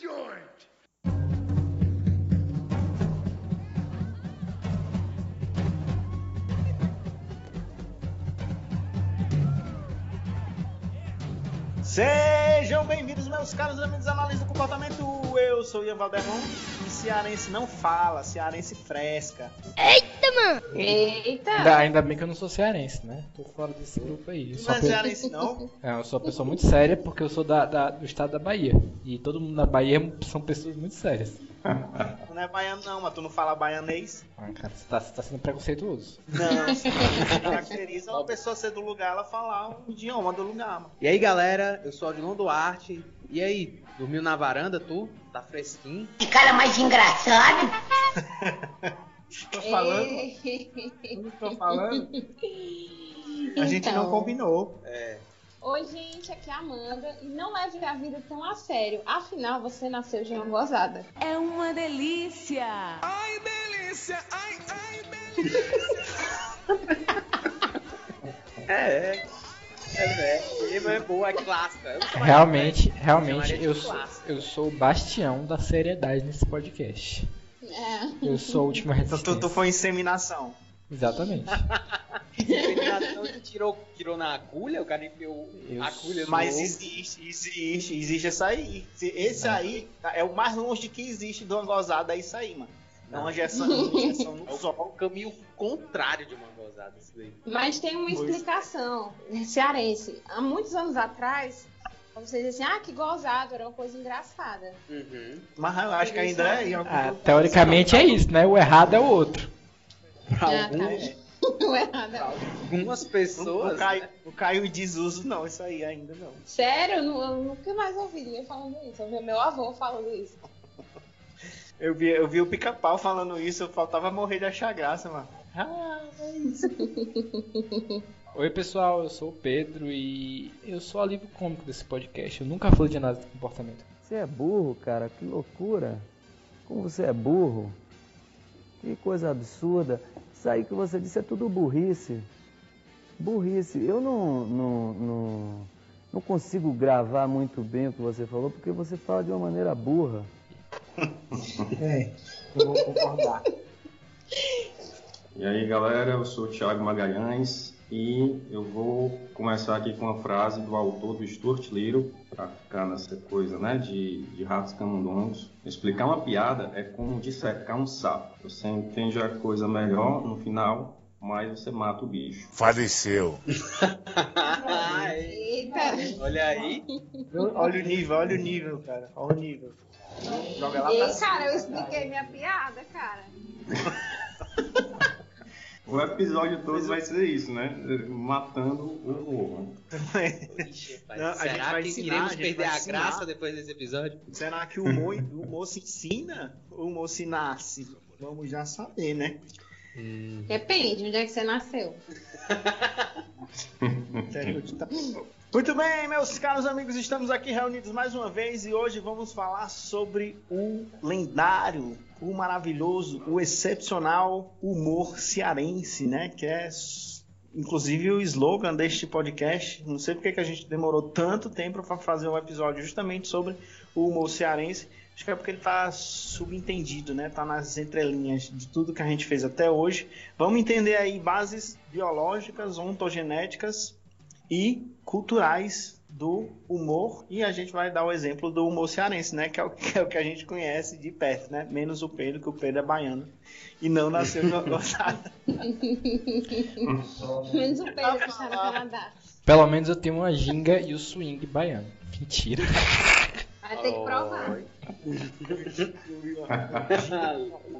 joint! Sejam bem-vindos, meus caros amigos analistas do comportamento. Eu sou o Ian Valderron e cearense não fala, cearense fresca. Eita! Ainda, ainda bem que eu não sou cearense, né? Tô fora desse grupo aí. Não é pe- cearense não? É, eu sou uma pessoa muito séria porque eu sou da, da- do estado da Bahia. E todo mundo na Bahia são pessoas muito sérias. Não é baiano não, mas tu não fala baianês. Ah, cara, você tá, você tá sendo preconceituoso. Não, se caracteriza uma pessoa ser do lugar, ela falar o idioma do lugar, mano. E aí galera, eu sou Odilon Duarte. E aí, dormiu na varanda tu? Tá fresquinho? Que cara mais engraçado. Tô falando, não tô falando. A gente não Então. combinou. Oi, gente, aqui é a Amanda. E não leve a vida tão a sério. Afinal, você nasceu de uma gozada. É uma delícia! É, é, é, é boa, é clássica. Sou Realmente, realmente, eu sou, eu sou o bastião da seriedade nesse podcast. É. Eu sou a última Então tu, resistência. tu foi inseminação. Exatamente. Inseminação que tirou, tirou na agulha, o cara enfiou a agulha no Mas existe, existe, existe essa aí. Esse aí tá- é o mais longe que existe de uma gozada, é isso aí, mano. É uma injeção, uma injeção É no o, sol. o caminho contrário de uma gozada, isso daí. Mas tem uma explicação cearense. Há muitos anos atrás, vocês dizem assim, ah, que gozado, era uma coisa engraçada. Uhum. Mas eu acho que ainda é. Ah, teoricamente é isso, né? O errado é o outro. Pra Ah, alguns, tá. O errado é algumas Não, pessoas. não, cai, né? não caiu em desuso, não, isso aí ainda não. Sério, eu, eu nunca mais ouvi ninguém falando isso. Eu vi meu avô falando isso. Eu vi, eu vi o pica-pau falando isso, eu faltava morrer de achar graça, mano. Ah, é isso. Oi pessoal, eu sou o Pedro e eu sou o alívio cômico desse podcast. Eu nunca falei de análise de comportamento. Você é burro, cara, que loucura. Como você é burro. Que coisa absurda. Isso aí que você disse é tudo burrice. Burrice. Eu não, não, não, não consigo gravar muito bem o que você falou, porque você fala de uma maneira burra. É, eu vou concordar. E aí galera, eu sou o Thiago Magalhães e eu vou começar aqui com uma frase do autor do Stuart Little, para ficar nessa coisa né, de, de ratos camundongos. Explicar uma piada é como dissecar um sapo. Você entende a coisa melhor no final, mas você mata o bicho. Faleceu. Eita! olha aí. Olha o nível, olha o nível, cara. Olha o nível. Joga lá pra Ei, cima. cara, eu expliquei minha piada, cara. O episódio todo vai ser isso, né? Matando o ovo. Ixi, Não, a gente será vai que ensinar, iremos a gente perder vai a ensinar. graça depois desse episódio? Será que o humor, o humor se ensina ou o humor se nasce? Vamos já saber, né? Depende, onde é que você nasceu? Muito bem, meus caros amigos, estamos aqui reunidos mais uma vez e hoje vamos falar sobre o lendário, o maravilhoso, o excepcional humor cearense, né? Que é inclusive o slogan deste podcast. Não sei porque que a gente demorou tanto tempo para fazer um episódio justamente sobre o humor cearense. Acho que é porque ele tá subentendido, né? Tá nas entrelinhas de tudo que a gente fez até hoje. Vamos entender aí bases biológicas, ontogenéticas e culturais do humor e a gente vai dar o exemplo do humor cearense, né? Que é o que, é o que a gente conhece de perto, né? Menos o Pedro, que o Pedro é baiano e não nasceu no. Menos o Pedro que está no Canadá. Pelo menos eu tenho uma ginga e o swing baiano. Mentira. Vai ter que provar.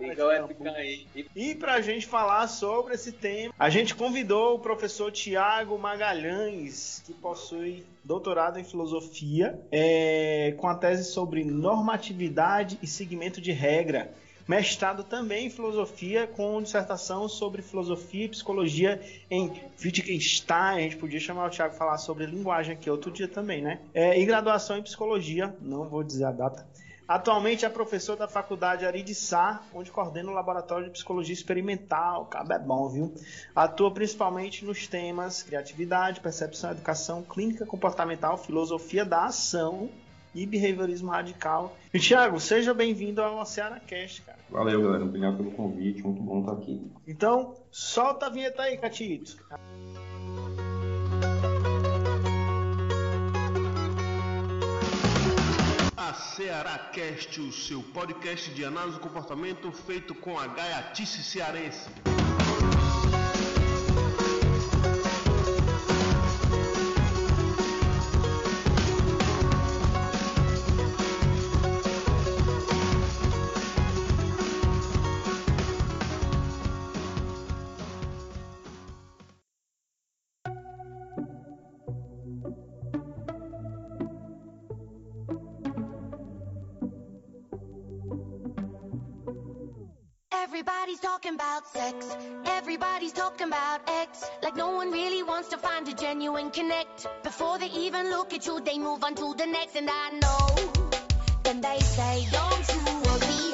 É. E E para a gente falar sobre esse tema, a gente convidou o professor Tiago Magalhães, que possui doutorado em filosofia, é, com a tese sobre normatividade e segmento de regra. Mestrado também em filosofia, com dissertação sobre filosofia e psicologia em Wittgenstein. A gente podia chamar o para falar sobre linguagem aqui outro dia também, né? É, e graduação em psicologia, não vou dizer a data. Atualmente é professor da Faculdade Ari de Sá, onde coordena o Laboratório de Psicologia Experimental. Cabo é bom, viu? Atua principalmente nos temas criatividade, percepção, educação, clínica comportamental, filosofia da ação e behaviorismo radical. E Thiago, seja bem-vindo ao Ceará Cast, cara. Valeu, galera. Obrigado pelo convite. Muito bom estar aqui. Então, solta a vinheta aí, Catito. A Ceará Cast, o seu podcast de análise do comportamento feito com a gaiatice cearense. Everybody's talking about sex. Everybody's talking about X. Like no one really wants to find a genuine connect. Before they even look at you, they move on to the next. And I know. Then they say, Don't you worry,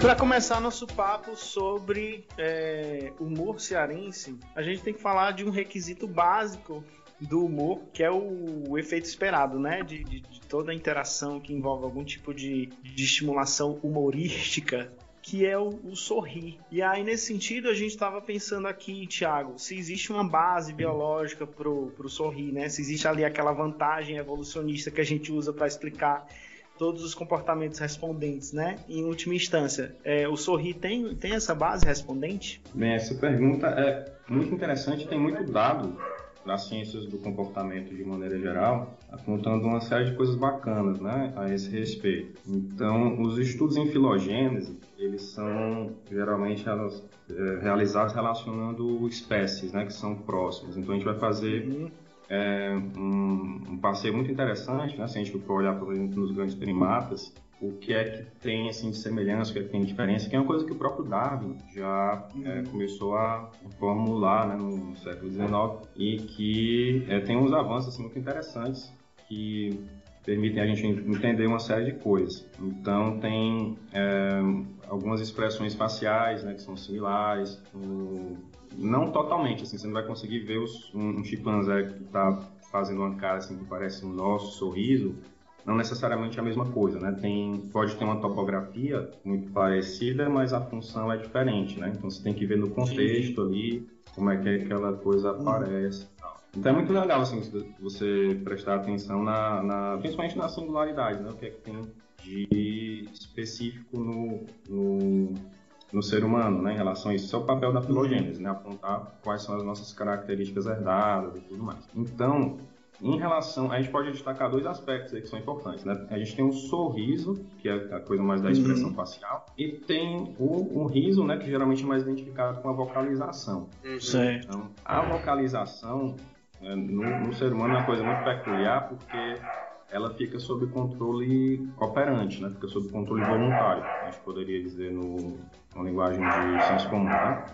Para começar nosso papo sobre é, humor cearense, a gente tem que falar de um requisito básico do humor, que é o, o efeito esperado, né? De, de- de toda interação que envolve algum tipo de, de estimulação humorística, que é o, o sorrir. E aí, nesse sentido, a gente estava pensando aqui, Thiago, se existe uma base biológica pro, pro sorrir, né? Se existe ali aquela vantagem evolucionista que a gente usa para explicar todos os comportamentos respondentes, né? Em última instância, é, o sorrir tem, tem essa base respondente? Bem, essa pergunta é muito interessante, tem muito dado das ciências do comportamento de maneira geral, apontando uma série de coisas bacanas, né, a esse respeito. Então, os estudos em filogênese, eles são geralmente é, realizados relacionando espécies, né, que são próximas. Então, a gente vai fazer é, um, um passeio muito interessante, né, se a gente for olhar, por exemplo, nos grandes primatas, o que é que tem assim de semelhança, o que é que tem de diferença, que é uma coisa que o próprio Darwin já é, começou a formular né, no século XIX e que é, tem uns avanços assim, muito interessantes que permitem a gente entender uma série de coisas. Então tem é, algumas expressões faciais né, que são similares, o- não totalmente, assim, você não vai conseguir ver os- um, um chimpanzé que está fazendo uma cara assim que parece um nosso sorriso, não necessariamente a mesma coisa, né? Tem, pode ter uma topografia muito parecida, mas a função é diferente, né? Então você tem que ver no contexto ali como é que aquela coisa aparece. e tal. Então é muito legal assim você prestar atenção na, na principalmente na singularidade, né? O que é que tem de específico no, no, no ser humano, né? Em relação a isso, isso é o papel da filogênese, né? Apontar quais são as nossas características herdadas e tudo mais. Então em relação, a gente pode destacar dois aspectos aí que são importantes, né? A gente tem o sorriso, que é a coisa mais da expressão facial, e tem o, o riso, né, que geralmente é mais identificado com a vocalização. Certo. Então, a vocalização né, no, no ser humano é uma coisa muito peculiar porque ela fica sob controle operante, né? Fica sob controle voluntário, a gente poderia dizer no, na linguagem de senso comum, né?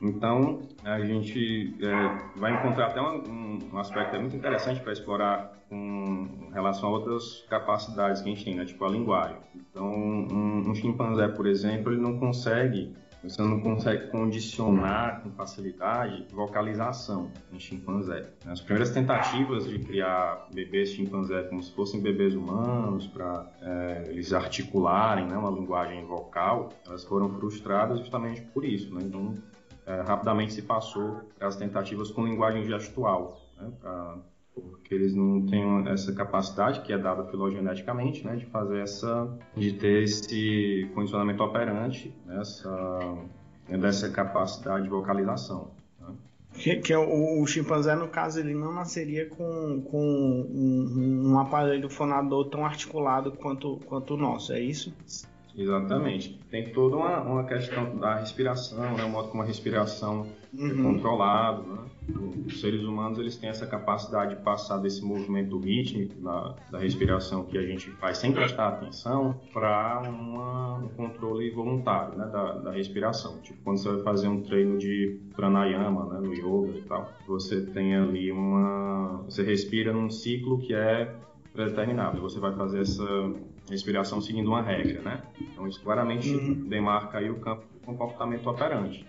Então, a gente é, vai encontrar até um- um aspecto muito interessante para explorar com relação a outras capacidades que a gente tem, né? tipo a linguagem. Então, um, um chimpanzé, por exemplo, ele não consegue, você não consegue condicionar com facilidade vocalização em chimpanzé. As primeiras tentativas de criar bebês chimpanzé como se fossem bebês humanos, para eles articularem né, uma linguagem vocal, elas foram frustradas justamente por isso. Né? Então, é, rapidamente se passou para as tentativas com linguagem gestual, né, pra- porque eles não têm essa capacidade que é dada filogeneticamente, né, de fazer essa, de ter esse condicionamento operante, né, essa, dessa capacidade de vocalização. né. Que, que é o, o chimpanzé, no caso, ele não nasceria com, com um, um aparelho fonador tão articulado quanto, quanto o nosso, é isso? Exatamente. Tem toda uma, uma questão da respiração, né? o modo como a respiração Uhum. controlado. Né? Os seres humanos eles têm essa capacidade de passar desse movimento rítmico da, da respiração que a gente faz sem prestar atenção para um controle voluntário né? da, da respiração. Tipo, quando você vai fazer um treino de pranayama, né? no yoga e tal, você tem ali uma... Você respira num ciclo que é predeterminado. Você vai fazer essa respiração seguindo uma regra, né? Então isso claramente Uhum. demarca aí o campo de comportamento operante.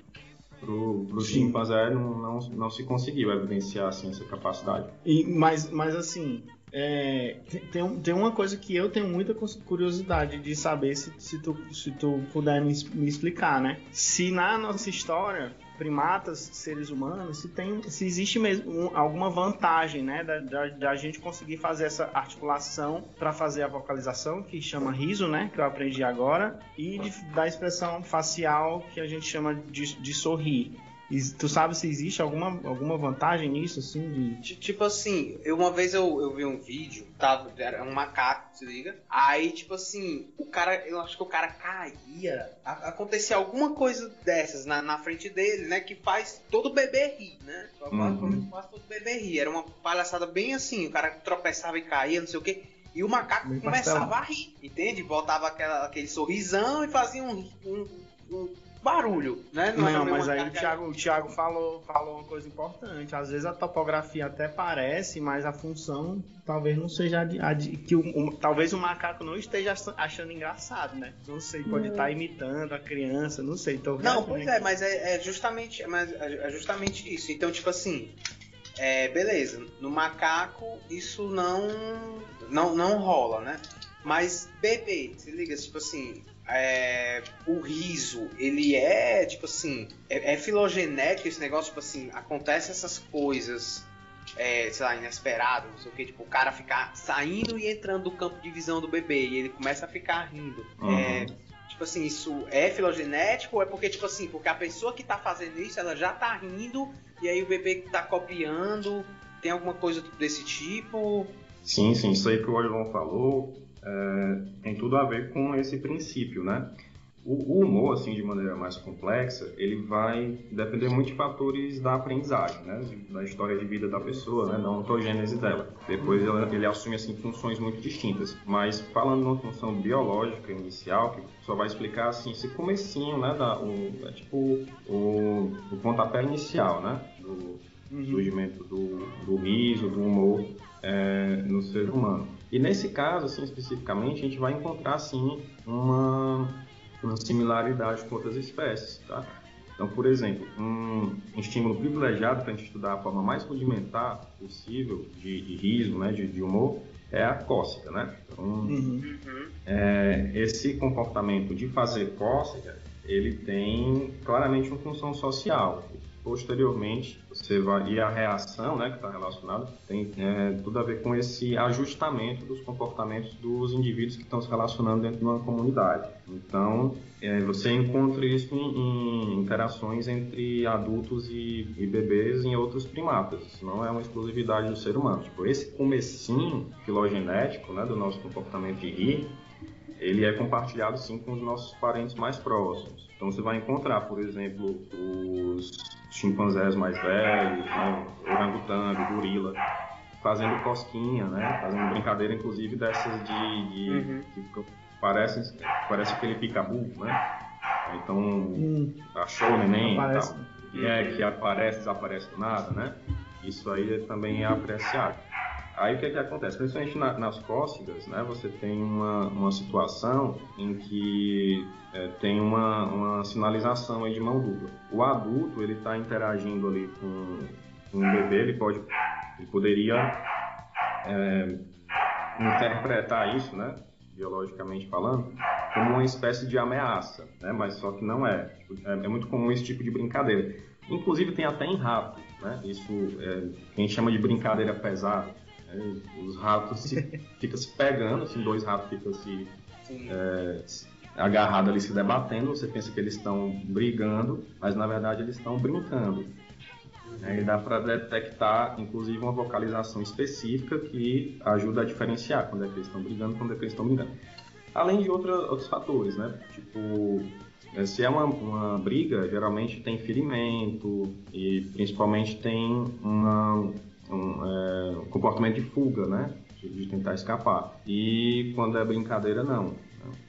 Pro, pro Sim. chimpanzé não, não, não se conseguiu evidenciar assim, essa capacidade. E, mas, mas assim, é, tem- tem, um- uma coisa que eu tenho muita curiosidade de saber se, se, tu, se tu puder me, me explicar, né? Se na nossa história, primatas, seres humanos, se, tem, se existe mesmo um- alguma vantagem, né? Da, da, da gente conseguir fazer essa articulação para fazer a vocalização, que chama riso, né? Que eu aprendi agora, e de- da expressão facial, que a gente chama de, de sorrir. E tu sabe se existe alguma, alguma vantagem nisso, assim, de... Ti- Tipo assim, eu, uma vez eu, eu vi um vídeo, tava, era um macaco, se liga? Aí, tipo assim, o cara, eu acho que o cara caía. A- acontecia alguma coisa dessas na, na frente dele, né? Que faz todo bebê rir, né? Uhum. quase todo bebê rir. Era uma palhaçada bem assim, o cara tropeçava e caía, não sei o quê. E o macaco Bem começava pastelão. a rir, entende? Voltava aquela, aquele sorrisão e fazia um, um, um barulho, né? Não, era mas uma aí o. Thiago, o Thiago falou, falou uma coisa importante. Às vezes a topografia até parece, mas a função talvez não seja a de, a de- que o, o- talvez o macaco não esteja ach- achando engraçado, né? Não sei, pode estar imitando a criança, não sei. Tô Não, pois é, mas é, é justamente, mas é justamente isso. Então, tipo assim, é, beleza. No macaco isso não, não, não rola, né? Mas bebê, se liga, tipo assim, é, o riso, ele é tipo assim, é, é filogenético esse negócio, tipo assim, acontece essas coisas. É, sei lá, inesperado, não sei o que, tipo, o cara ficar saindo e entrando do campo de visão do bebê e ele começa a ficar rindo. Uhum. É, Tipo assim, isso é filogenético ou é porque, tipo assim, porque a pessoa que tá fazendo isso, ela já tá rindo e aí o bebê que tá copiando, tem alguma coisa desse tipo? Sim, sim, isso aí que o João falou é, tem tudo a ver com esse princípio, né? O, o humor, assim, de maneira mais complexa, ele vai depender muito de fatores da aprendizagem, né? Da história de vida da pessoa, né? Da ontogênese dela. Depois ela- ele assume, assim, funções muito distintas. Mas falando numa função biológica inicial, que só vai explicar, assim, esse comecinho, né? Da, o, é tipo o, o pontapé inicial, né? Do, Uhum. surgimento do, do riso, do humor é, no ser humano. E nesse caso, assim, especificamente, a gente vai encontrar, assim, uma, uma similaridade com outras espécies, tá? Então, por exemplo, um estímulo privilegiado para a gente estudar a forma mais rudimentar possível de, de riso, né, de, de humor, é a cócega, né? Então, Uhum. é, esse comportamento de fazer cócega, ele tem claramente uma função social. Posteriormente, você vai e a reação, né, que está relacionada, tem é, tudo a ver com esse ajustamento dos comportamentos dos indivíduos que estão se relacionando dentro de uma comunidade. Então, é, você encontra isso em, em interações entre adultos e, e bebês em outros primatas. Isso não é uma exclusividade do ser humano. Tipo, esse comecinho filogenético, né, do nosso comportamento de rir, ele é compartilhado sim com os nossos parentes mais próximos. Então você vai encontrar, por exemplo, os chimpanzés mais velhos, né, orangotango, gorila, fazendo cosquinha, né, fazendo brincadeira, inclusive dessas de, de Uhum. que parece parece aquele picabu, né? Então Hum, achou o neném Aparece. e tal. E é que aparece, desaparece do nada, né? Isso aí também é apreciado. Aí o que, é que acontece? Principalmente na- nas cócegas, né? Você tem uma, uma situação em que é, tem uma, uma sinalização aí de mão dupla. O adulto, ele está interagindo ali com, com o bebê, ele pode, ele poderia é, interpretar isso, né? Biologicamente falando, como uma espécie de ameaça, né? Mas só que não é. É, é muito comum esse tipo de brincadeira. Inclusive tem até em rato, né? Isso é, gente chama de brincadeira pesada. Os ratos se, ficam se pegando, assim, dois ratos ficam se é, agarrados ali se debatendo. Você pensa que eles estão brigando, mas na verdade eles estão brincando. E dá para detectar, inclusive, uma vocalização específica que ajuda a diferenciar quando é que eles estão brigando e quando é que eles estão brincando. Além de outra, outros fatores, né? Tipo, eh, se é uma, uma briga, geralmente tem ferimento e principalmente tem uma, um, é, um comportamento de fuga, né? De, de tentar escapar. E quando é brincadeira, não.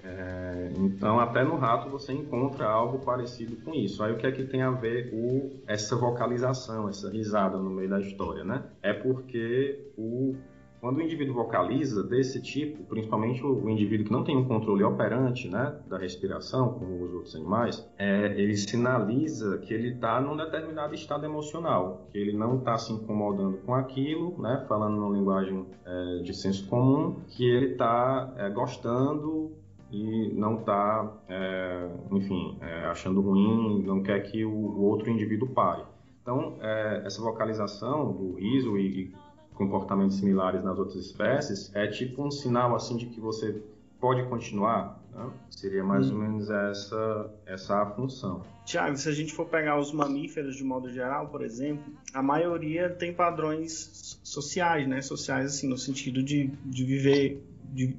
É, então, até no rato você encontra algo parecido com isso. Aí, o que é que tem a ver o, essa vocalização, essa risada no meio da história, né? É porque o quando o indivíduo vocaliza desse tipo, principalmente o, indivíduo que não tem um controle operante né, da respiração, como os outros animais, é, ele sinaliza que ele está num determinado estado emocional, que ele não está se incomodando com aquilo, né, falando numa linguagem é, de senso comum, que ele está é, gostando e não está, é, enfim, é, achando ruim, não quer que o, o outro indivíduo pare. Então, é, essa vocalização do riso e, e comportamentos similares nas outras espécies, é tipo um sinal assim de que você pode continuar. Né? Seria mais hum. ou menos essa, essa a função. Tiago, se a gente for pegar os mamíferos de modo geral, por exemplo, a maioria tem padrões sociais, né? Sociais, assim, no sentido de, de viver de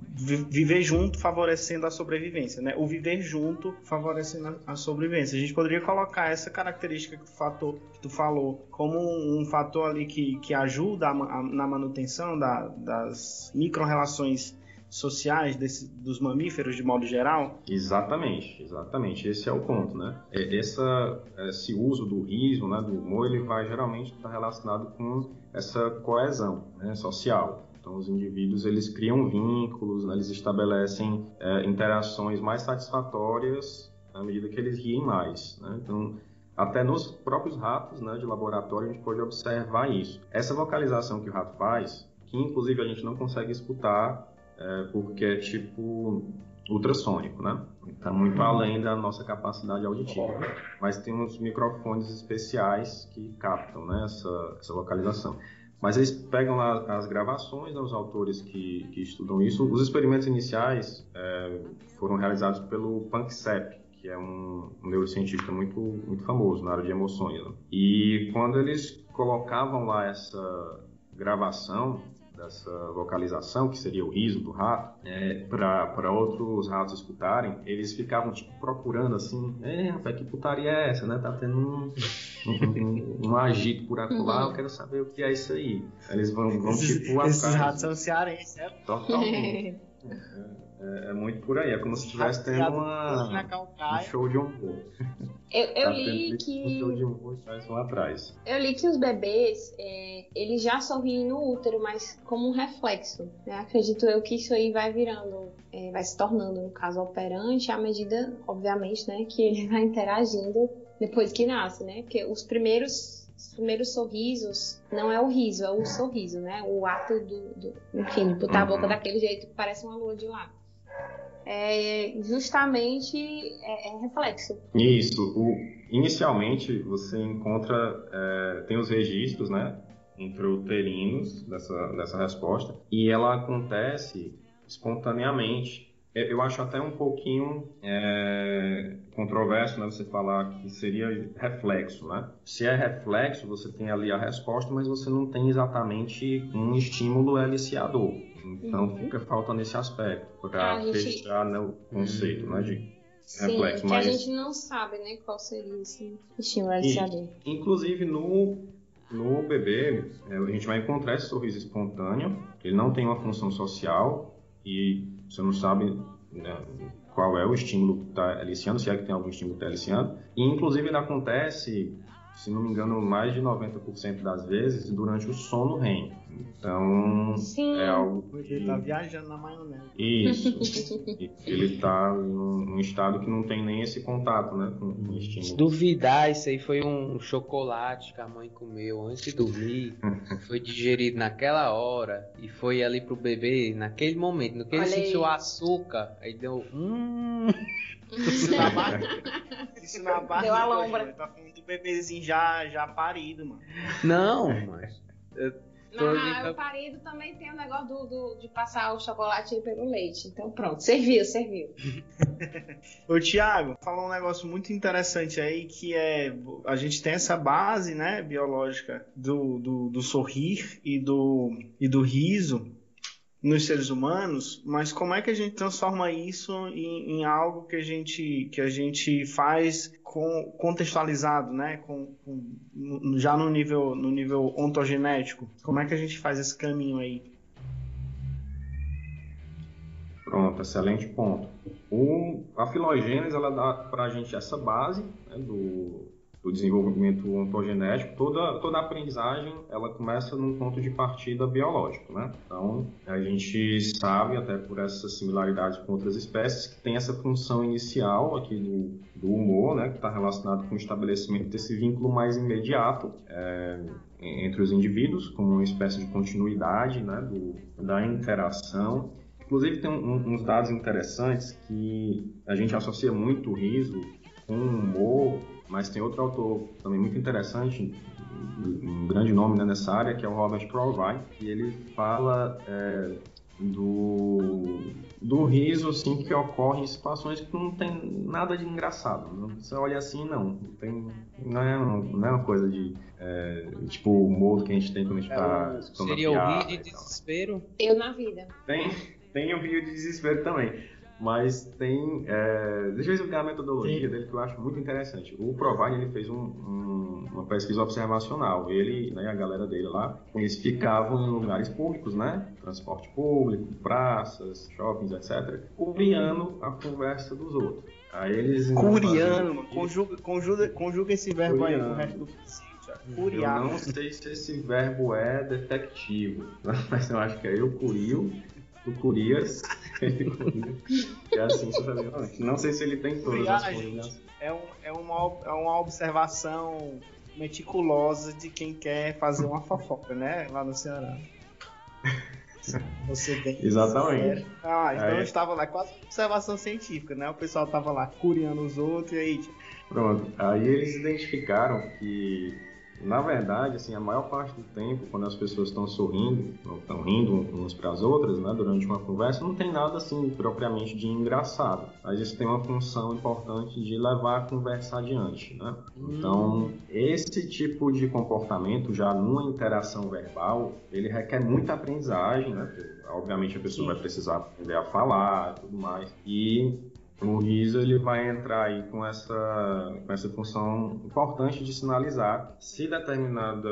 viver junto favorecendo a sobrevivência, né? O viver junto favorecendo a sobrevivência. A gente poderia colocar essa característica que, fator, que tu falou como um, fator ali que, que ajuda a, a, na manutenção da, das micro-relações sociais desse, dos mamíferos de modo geral? Exatamente, exatamente. Esse é o ponto, né? Essa, esse uso do riso, né, do humor, ele vai geralmente estar relacionado com essa coesão né, social. Então, os indivíduos eles criam vínculos, né, eles estabelecem é, interações mais satisfatórias à medida que eles riem mais. Né? Então, até nos próprios ratos né, de laboratório a gente pode observar isso. Essa vocalização que o rato faz, que inclusive a gente não consegue escutar é, porque é tipo ultrassônico, né? Está muito além da nossa capacidade auditiva. Mas tem uns microfones especiais que captam né, essa, essa. Mas eles pegam lá as gravações, né, os autores que, que estudam isso. Os experimentos iniciais é, foram realizados pelo Panksepp, que é um, um neurocientista muito, muito famoso na área de emoções. Né? E quando eles colocavam lá essa gravação, dessa vocalização, que seria o riso do rato, é, para outros ratos escutarem, eles ficavam tipo procurando assim, é, rapaz, que putaria é essa, né? Tá tendo um, um, um, agito por acolá, eu quero saber o que é isso aí. Eles vão, vão tipo. Esses ratos são cearenses, né? Totalmente. É, é, muito por aí, é como se estivesse tendo uma, um show de humor. Eu, eu tá li que. Um show de humor lá atrás. Eu li que os bebês, é, eles já sorriem no útero, mas como um reflexo. Né? Acredito eu que isso aí vai virando, é, vai se tornando, no caso, operante à medida, obviamente, né, que ele vai interagindo depois que nasce, né? Porque os primeiros os primeiros sorrisos não é o riso, é o sorriso, né? O ato do, do enfim, de botar a boca uhum. daquele jeito que parece uma lua de lá é justamente é, é reflexo. Isso. O, inicialmente você encontra é, tem os registros, né, intrauterinos dessa dessa resposta e ela acontece espontaneamente. É, eu acho até um pouquinho é, controverso né, você falar que seria reflexo, né? Se é reflexo, você tem ali a resposta, mas você não tem exatamente um estímulo aliciador. Então uhum. fica falta nesse aspecto para gente... fechar né, o conceito né, de Sim, reflexo. Que mas... a gente não sabe né, qual seria esse estímulo aliciador. Inclusive no, no bebê, é, a gente vai encontrar esse sorriso espontâneo, ele não tem uma função social e você não sabe né, qual é o estímulo que está aliciando, se é que tem algum estímulo que está aliciando. E inclusive ele acontece se não me engano, mais de 90% das vezes durante o sono REM. Então, Sim. é algo que... Ele tá viajando na maionese. Isso. ele está num, estado que não tem nem esse contato, né, com o estímulo. Se duvidar, isso aí foi um chocolate que a mãe comeu antes de dormir, foi digerido naquela hora e foi ali pro bebê naquele momento, no que ele sentiu o açúcar, aí deu hum... Isso na barriga. Isso na barriga. Deu a lombra. Tá falando do bebezinho já, já parido, mano. Não, mas. Não, o parido também tem o negócio do, do, de passar o chocolate pelo leite. Então pronto, serviu, serviu. Ô Tiago, falou um negócio muito interessante aí que é a gente tem essa base, né, biológica do, do, do sorrir e do, e do riso nos seres humanos, mas como é que a gente transforma isso em, em algo que a gente, que a gente faz com, contextualizado, né? Com, com, já no nível, no nível ontogenético? Como é que a gente faz esse caminho aí? Pronto, excelente ponto. O, a filogênese ela dá para a gente essa base né, do, do desenvolvimento ontogenético, toda, toda a aprendizagem ela começa num ponto de partida biológico, né? Então, a gente sabe, até por essas similaridades com outras espécies, que tem essa função inicial aqui do, do humor, né? Que está relacionado com o estabelecimento desse vínculo mais imediato é, entre os indivíduos, como uma espécie de continuidade, né? Do, da interação. Inclusive, tem um, uns dados interessantes que a gente associa muito o riso com o humor mas tem outro autor também muito interessante, um grande nome né, nessa área, que é o Robert Provine, e ele fala é, do, do riso assim, que ocorre em situações que não tem nada de engraçado. Não, você olha assim, não. Não, tem, não, é, não é uma coisa de é, tipo o humor que a gente tem quando a gente está é, Seria o rir de desespero? Eu na vida. Tem, tem o rir de desespero também. Mas tem. É... Deixa eu explicar a metodologia Sim. dele que eu acho muito interessante. O Provine ele fez um, um, uma pesquisa observacional. Ele né, e a galera dele lá, eles ficavam em lugares públicos, né? Transporte público, praças, shoppings, etc. Curiando a conversa dos outros. Aí eles. Curiando, conjuga, conjuga, conjuga esse verbo Curiano. aí no resto do Curiar. Eu não sei se esse verbo é detectivo, mas eu acho que é eu curio do Curias. é assim sucessivamente. Não sei se ele tem todas as coisas. É, um, é, uma, é uma observação meticulosa de quem quer fazer uma fofoca, né? Lá no Ceará. Você bem Exatamente. Ah, então é. eu estava lá, quase observação científica, né? O pessoal estava lá curiando os outros e aí. Pronto. Aí eles identificaram que na verdade, assim, a maior parte do tempo, quando as pessoas estão sorrindo, ou estão rindo umas para as outras, né, durante uma conversa, não tem nada assim propriamente de engraçado. Mas isso tem uma função importante de levar a conversa adiante, né? Então, esse tipo de comportamento, já numa interação verbal, ele requer muita aprendizagem, né? Obviamente a pessoa Sim. vai precisar aprender a falar, tudo mais. E o riso ele vai entrar aí com essa, com essa função importante de sinalizar se determinada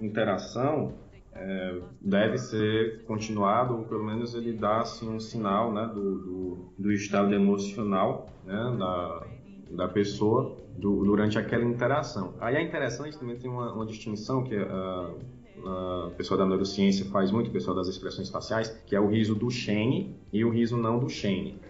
interação é, deve ser continuado ou pelo menos ele dá assim, um sinal né, do, do, do estado emocional né, da, da pessoa do, durante aquela interação. Aí é interessante também tem uma, uma distinção que a, a pessoa da neurociência faz muito, o pessoal das expressões faciais, que é o riso do Shane e o riso não do Shane.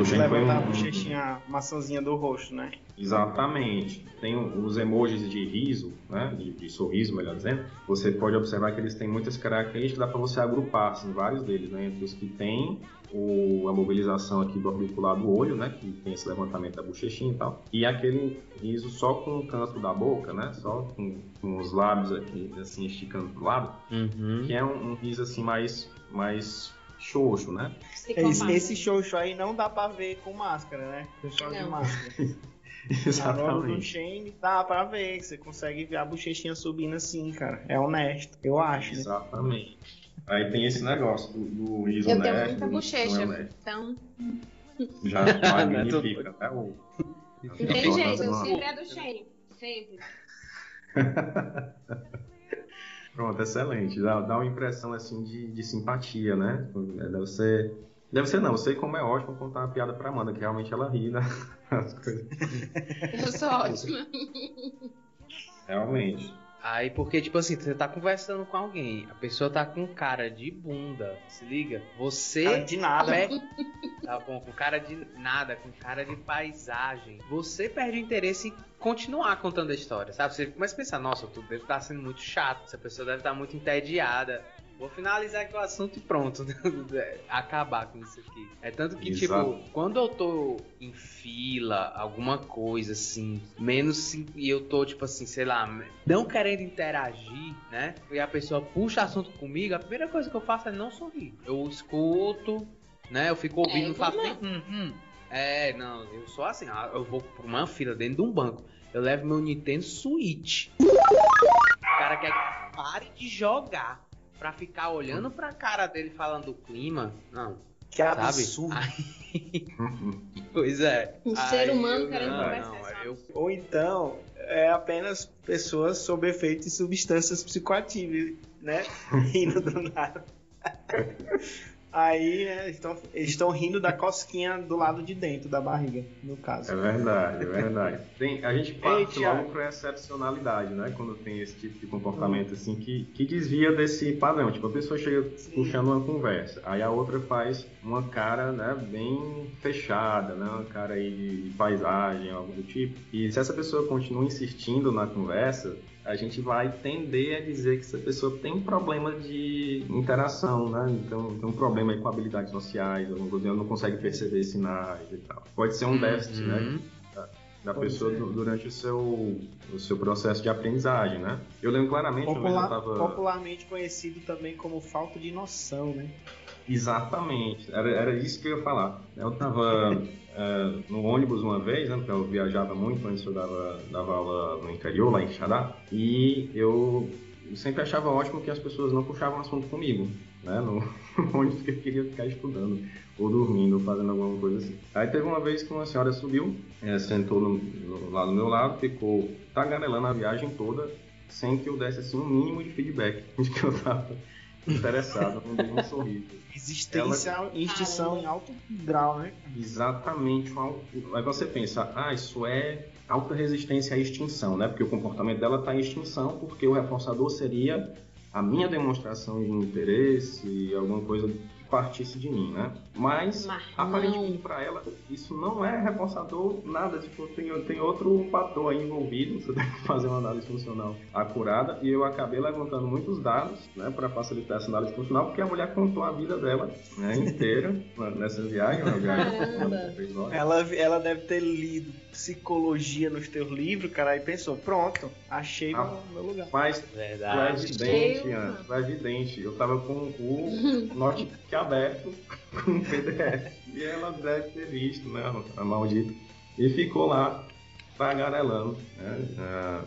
O Shane foi um... a bochechinha, a maçãzinha do rosto, né? Exatamente. Tem os emojis de riso, né? De, de, sorriso, melhor dizendo. Você pode observar que eles têm muitas características, dá para você agrupar assim, vários deles, né? Entre os que têm o, a mobilização aqui do auricular do olho, né? Que tem esse levantamento da bochechinha e tal. E aquele riso só com o canto da boca, né? Só com, com os lábios aqui, assim, esticando pro lado. Uhum. Que é um, um riso, assim, mais, mais xoxo, né? Esse, esse xoxo aí não dá pra ver com máscara, né? Pessoal de máscara. Exatamente. No Shane dá pra ver, você consegue ver a bochechinha subindo assim, cara. É honesto, eu acho. Né? Exatamente. Aí tem esse negócio do, do riso eu tenho muita bochecha, então... Já magnifica até o... Não tem jeito, eu sempre é do Shane. Sempre. Pronto, excelente. Dá, dá uma impressão assim de, de simpatia, né? Deve ser. Deve ser não, eu sei como é ótimo contar uma piada pra Amanda, que realmente ela ri, né? As coisas. Eu sou ótima. Realmente. Aí, porque, tipo assim, você tá conversando com alguém, a pessoa tá com cara de bunda, se liga? Você. Cara de nada. Tá bom, com cara de nada, com cara de paisagem. Você perde o interesse em continuar contando a história, sabe? Você começa a pensar, nossa, tudo deve estar sendo muito chato, essa pessoa deve estar muito entediada. Vou finalizar aqui o assunto e pronto. Acabar com isso aqui. É tanto que, Exato. tipo, quando eu tô em fila, alguma coisa assim, menos e eu tô, tipo assim, sei lá, não querendo interagir, né? E a pessoa puxa assunto comigo, a primeira coisa que eu faço é não sorrir. Eu escuto, né? Eu fico ouvindo, é, não faço nem. Hum, hum. É, não, eu sou assim, ah, eu vou pra uma fila dentro de um banco. Eu levo meu Nintendo Switch. O cara quer que pare de jogar pra ficar olhando pra cara dele falando do clima. Não. Que sabe? absurdo. Aí... pois é. Um aí ser humano querendo conversar. Eu... Ou então, é apenas pessoas sob efeito de substâncias psicoativas, né? Rindo do nada. Aí né, eles estão- eles estão rindo da cosquinha do lado de dentro da barriga, no caso. É verdade, é verdade. Tem, a gente parte Thiago. logo para excepcionalidade, né? Quando tem esse tipo de comportamento assim que, que desvia desse padrão. Tipo, a pessoa chega puxando uma conversa, aí a outra faz uma cara, né, bem fechada, né? Uma cara aí de, de paisagem, algo do tipo. E se essa pessoa continua insistindo na conversa, a gente vai tender a dizer que essa pessoa tem problema de interação, né? Então tem um problema aí com habilidades sociais, alguma coisa, ela não consegue perceber sinais e tal. Pode ser um déficit, né? Da, pessoa ser. du- durante o seu, o seu processo de aprendizagem, né? Eu lembro claramente, uma vez eu Popular- tava... Popularmente conhecido também como falta de noção, né? Exatamente, era, era isso que eu ia falar. Eu estava no ônibus uma vez, né, porque eu viajava muito antes eu dava, dava aula no interior, lá em Xará, e eu sempre achava ótimo que as pessoas não puxavam assunto comigo, né, no ônibus que eu queria ficar estudando, ou dormindo, ou fazendo alguma coisa assim. Aí teve uma vez que uma senhora subiu, eh, sentou no, no- lá do meu lado, ficou tagarelando a viagem toda, sem que eu desse assim, um mínimo de feedback de que eu estava interessado, não dei um sorriso. Existência e extinção em alto grau, né? Exatamente. Aí você pensa, ah, isso é alta resistência à extinção, né? Porque o comportamento dela está em extinção, porque o reforçador seria a minha demonstração de interesse, alguma coisa partisse de mim, né? Mas, Mas aparentemente para ela, isso não é reforçador nada, tipo, tem, tem outro fator aí envolvido, você tem que fazer uma análise funcional acurada, e eu acabei levantando muitos dados, né, para facilitar essa análise funcional, porque a mulher contou a vida dela, né, inteira, nessa viagem, uma viagem. Ela, ela deve ter lido psicologia nos teus livros, cara, e pensou, pronto, achei Ah. meu, meu lugar. Mas foi Verdade. evidente, Eu- Ana, foi evidente. Eu tava com o notebook aberto com um PDF. E ela deve ter visto, né, a maldita. E ficou lá tagarelando né,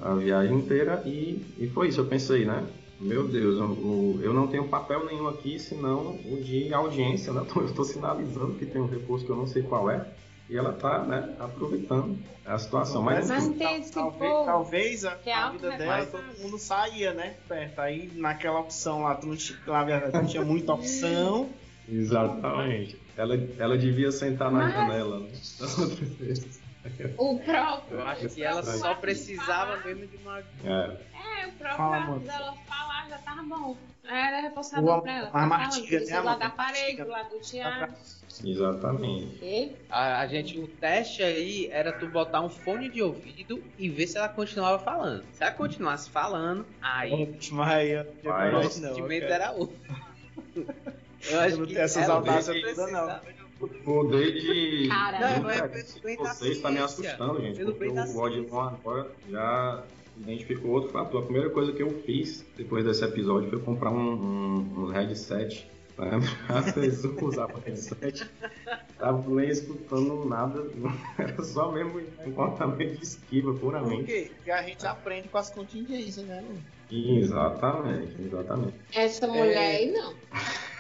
a, a viagem inteira e, e foi isso. Eu pensei, né? Meu Deus, o- o- eu não tenho papel nenhum aqui, senão o de audiência, né? Eu estou sinalizando que tem um recurso que eu não sei qual é. E ela tá, né, aproveitando a situação. Mas, Mas enfim, tem esse Talvez, talvez a, que é a vida dela, todo mundo saía, né? Perto. Aí naquela opção lá, tu não tinha, na verdade, não tinha muita opção. Exatamente. Ela, ela devia sentar na Mas- janela, né? Das outras vezes. O próprio. Eu acho que ela só precisava mesmo de uma. É. É, o próprio Fala, dela tava bom. Era reforçador pra ela. mas Tá mastiga, falando, né, do lado amor? da parede, do lado do teatro. Exatamente. E A, a gente, o teste aí era tu botar um fone de ouvido e ver se ela continuava falando. Se ela continuasse falando, aí Mas aí eu o procedimento cara. era outro. Eu Eu acho não que tenho essas ela audácias todas, não. O poder de. Cara, Não, Não, é da Vocês está me assustando, gente. Pelo Porque o God ciência. One agora já identificou outro fator. A primeira coisa que eu fiz depois desse episódio foi comprar um, um, um headset. Vezes eu usava headset. Tava nem escutando nada. Era só mesmo um comportamento de esquiva, Por puramente. quê? Porque a gente aprende com as contingências, né? Exatamente, exatamente. essa mulher aí não.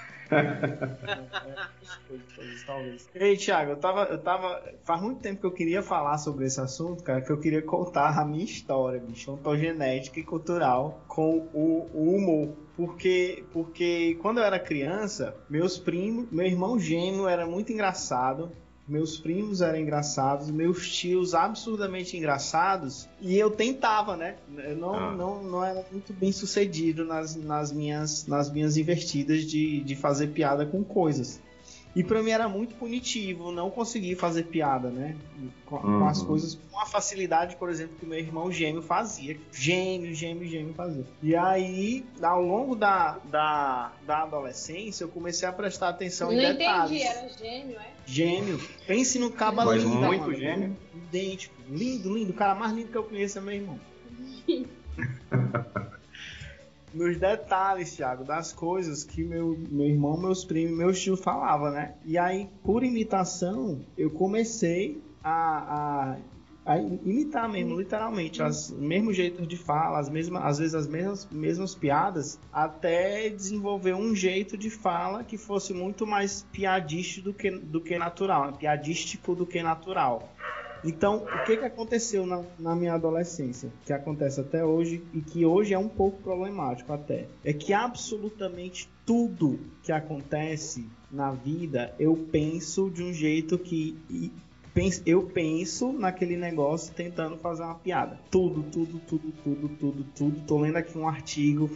Ei, Thiago, eu tava, eu tava. Faz muito tempo que eu queria falar sobre esse assunto, cara, que eu queria contar a minha história, bicho, ontogenética e cultural com o, o humor. Porque, porque quando eu era criança, meus primos, meu irmão gêmeo era muito engraçado. Meus primos eram engraçados, meus tios absurdamente engraçados, e eu tentava, né? Eu não, Ah. não, não era muito bem sucedido nas, nas, minhas, nas minhas investidas de, de fazer piada com coisas. E pra mim era muito punitivo não conseguir fazer piada, né? Com, com Uhum. as coisas com a facilidade, por exemplo, que meu irmão gêmeo fazia. Gêmeo, gêmeo, gêmeo fazia. E aí, ao longo da, da, da adolescência, eu comecei a prestar atenção não em detalhes. entendi, era gêmeo, é? Gêmeo. Pense no caba Mas lindo, muito mano. gêmeo. Idêntico. Lindo, lindo. O cara mais lindo que eu conheço é meu irmão. Nos detalhes, Thiago, das coisas que meu, meu irmão, meus primos, meus tios falavam, né? E aí, por imitação, eu comecei a, a, a imitar mesmo, literalmente, os mesmos jeitos de fala, as mesmas, às vezes as mesmas, mesmas piadas, até desenvolver um jeito de fala que fosse muito mais piadístico do que, do que natural, né? piadístico do que natural. Então, o que, que aconteceu na, na minha adolescência? Que acontece até hoje e que hoje é um pouco problemático até. É que absolutamente tudo que acontece na vida, eu penso de um jeito que e eu penso naquele negócio tentando fazer uma piada. Tudo, tudo, tudo, tudo, tudo, tudo. Tô lendo aqui um artigo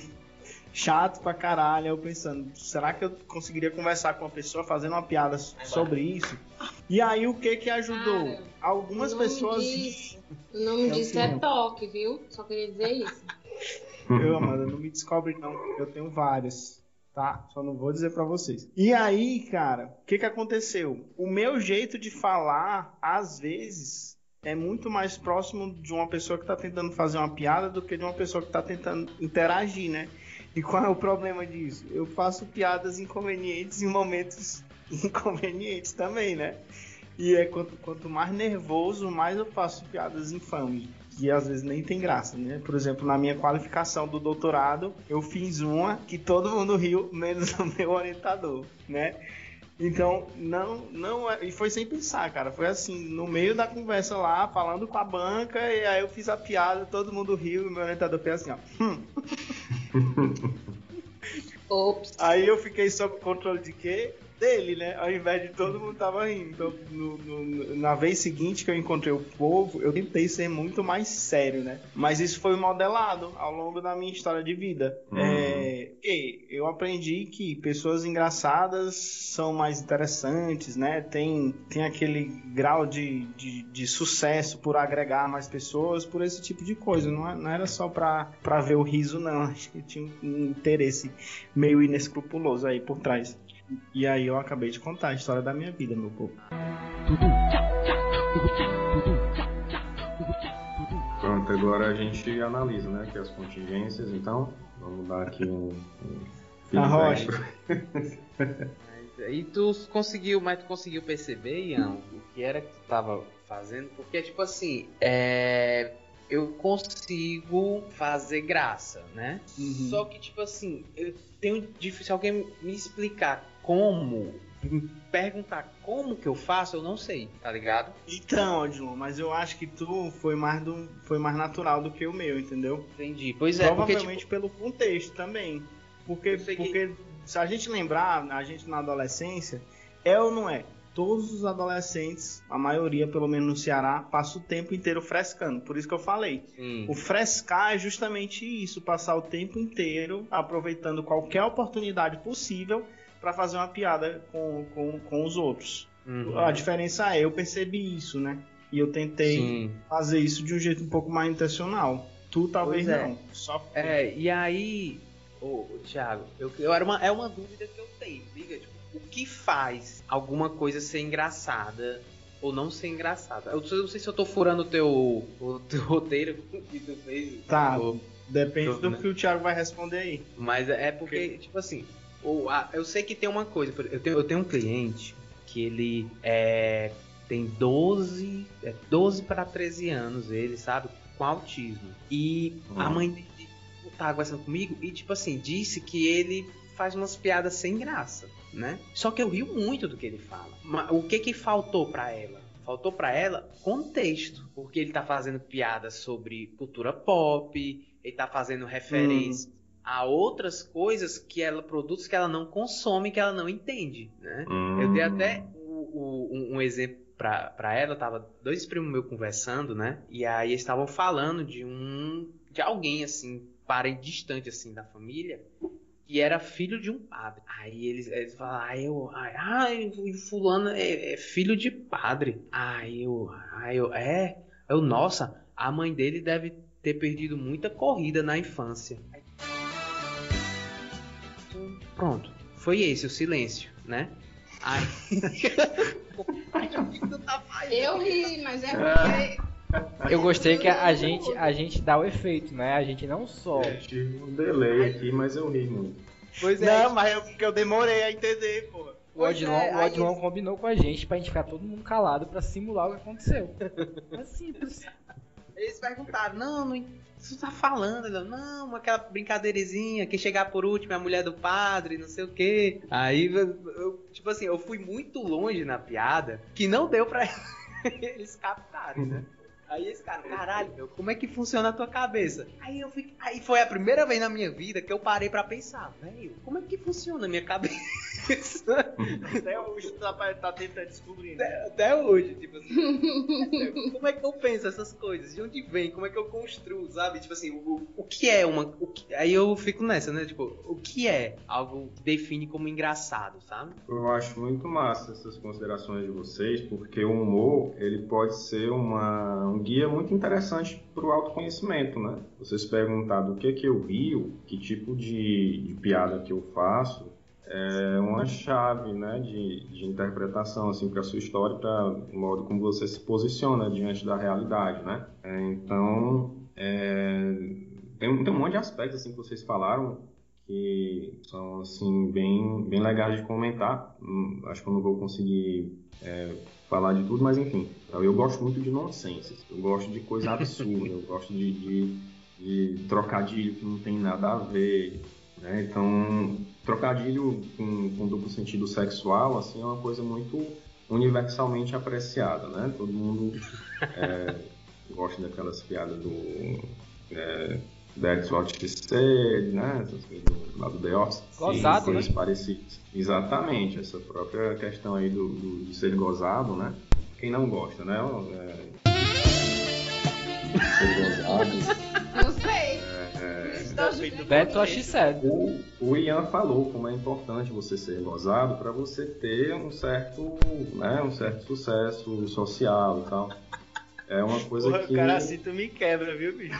chato pra caralho, eu pensando, será que eu conseguiria conversar com uma pessoa fazendo uma piada sobre isso? E aí o que que ajudou? Cara, Algumas o pessoas disso- O nome É disso é toque, viu? Só queria dizer isso. Eu, Amanda, não me descobre não. Eu tenho vários, tá? Só não vou dizer pra vocês. E aí, cara, o que que aconteceu? O meu jeito de falar, às vezes, é muito mais próximo de uma pessoa que tá tentando fazer uma piada do que de uma pessoa que tá tentando interagir, né? E qual é o problema disso? Eu faço piadas inconvenientes em momentos inconvenientes também, né? E é quanto, quanto mais nervoso, mais eu faço piadas infames. Que às vezes nem tem graça, né? Por exemplo, na minha qualificação do doutorado, eu fiz uma que todo mundo riu, menos o meu orientador, né? Então, não, não é, e foi sem pensar, cara. Foi assim, no meio da conversa lá, falando com a banca, e aí eu fiz a piada, todo mundo riu, e meu orientador fez assim, ó. Ops. Aí eu fiquei sob controle de quê? Dele, né? Ao invés de todo mundo tava rindo. Então, no- no- na vez seguinte que eu encontrei o povo, eu tentei ser muito mais sério, né? Mas isso foi modelado ao longo da minha história de vida. É, eu aprendi que pessoas engraçadas são mais interessantes, né? Tem, tem aquele grau de, de, de sucesso por agregar mais pessoas, por esse tipo de coisa. Não, é- não era só pra ver o riso, não. Acho que tinha um interesse meio inescrupuloso aí por trás. E aí eu acabei de contar a história da minha vida, meu povo. Pronto, agora a gente analisa, né, aqui as contingências, então, vamos dar aqui um... um A rocha. E tu conseguiu, mas tu conseguiu perceber, Ian, o que era que tu tava fazendo? Porque, tipo assim, é. Eu consigo fazer graça, né? Só que, tipo assim, eu tenho difícil alguém me explicar como, perguntar como que eu faço, eu não sei, tá ligado? Então, Odilon, mas eu acho que tu foi mais, do, foi mais natural do que o meu, entendeu? Entendi. Pois é, porque, Provavelmente pelo contexto também. Porque, porque se a gente lembrar, a gente na adolescência, é ou não é? Todos os adolescentes, a maioria, pelo menos no Ceará, passa o tempo inteiro frescando. Por isso que eu falei. Sim. O frescar é justamente isso, passar o tempo inteiro aproveitando qualquer oportunidade possível para fazer uma piada com, com, com os outros. Uhum. A diferença é, eu percebi isso, né? E eu tentei Sim. fazer isso de um jeito um pouco mais intencional. Tu talvez é. não. Só É, e aí, ô, Thiago, eu, eu era uma, é uma dúvida que eu tenho, liga? Tipo, o que faz alguma coisa ser engraçada ou não ser engraçada? Eu, eu não sei se eu tô furando o teu, o teu roteiro que tu fez. Tá, ou- depende do né? que o Thiago vai responder aí. Mas é porque, tipo assim, o- a- eu sei que tem uma coisa. Eu tenho, eu tenho um cliente que ele é, tem 12, é 12 para 13 anos, ele, sabe? Com autismo. E a Hum. mãe dele tava conversando comigo e, tipo assim, disse que ele faz umas piadas sem graça, né? Só que eu rio muito do que ele fala. Mas o que que faltou pra ela? Faltou pra ela contexto, porque ele tá fazendo piadas sobre cultura pop, ele tá fazendo referência a outras coisas que ela produtos que ela não consome, que ela não entende, né? Hum. Eu dei até o- o- um, exemplo pra ela, tava dois primos meus conversando, né? E aí estavam falando de um de alguém assim, parente distante assim da família, que era filho de um padre. Aí eles, eles falaram, ah, eu, ai, o fulano é, é filho de padre. Aí eu, aí eu, é, eu, nossa, a mãe dele deve ter perdido muita corrida na infância. Pronto, foi esse o silêncio, né? Aí... Eu ri, mas é porque. Eu gostei que a, gente, a gente dá o efeito, né? A gente não só. Tive um delay aqui, mas eu ri muito. Pois é. Não, mas eu, porque eu demorei a entender, pô. O Odilon, é, o aí Odilon combinou com a gente pra gente ficar todo mundo calado pra simular o que aconteceu. É simples. Eles perguntaram, não, não você tá falando? Não, aquela brincadeirizinha, quem chegar por último é a mulher do padre, não sei o quê. Aí, eu, tipo assim, eu fui muito longe na piada que não deu pra eles captarem, né? Aí esse cara, caralho, meu, como é que funciona a tua cabeça? Aí eu fiquei, aí foi a primeira vez na minha vida que eu parei pra pensar, velho, como é que funciona a minha cabeça? Até hoje tu tá, tá tentando descobrir. Né? Até, até hoje, tipo assim. como é que eu penso essas coisas? De onde vem? Como é que eu construo, sabe? Tipo assim, o, o que é uma. o que- aí eu fico nessa, né? Tipo, o que é algo que define como engraçado, sabe? Eu acho muito massa essas considerações de vocês, porque o humor ele pode ser uma, um guia muito interessante para o autoconhecimento, né? Vocês perguntar do que que eu rio, que tipo de, de piada que eu faço, é uma chave, né, de, de interpretação assim para sua história, para o modo como você se posiciona diante da realidade, né? É, então, é, tem, tem um monte de aspectos assim que vocês falaram que são assim bem bem legais de comentar. Hum, Acho que eu não vou conseguir é, falar de tudo, mas enfim, eu gosto muito de nonsense. Eu gosto de coisa absurda. eu gosto de, de, de trocadilho que não tem nada a ver. Né? Então, trocadilho com, com duplo sentido sexual assim é uma coisa muito universalmente apreciada, né? Todo mundo é, gosta daquelas piadas do é, That's What She Said, né? Essas coisas do, lá do The Office. Gozado, coisas né? parecidas. Exatamente, essa própria questão aí do, do- de ser gozado, né? Quem não gosta, né? É, ser gozado. Não sei. That's what she said. o, o Ian falou como é importante você ser gozado para você ter um certo, né, um certo sucesso social e tal. É uma coisa Porra, que o cara assim tu me quebra, viu, bicho?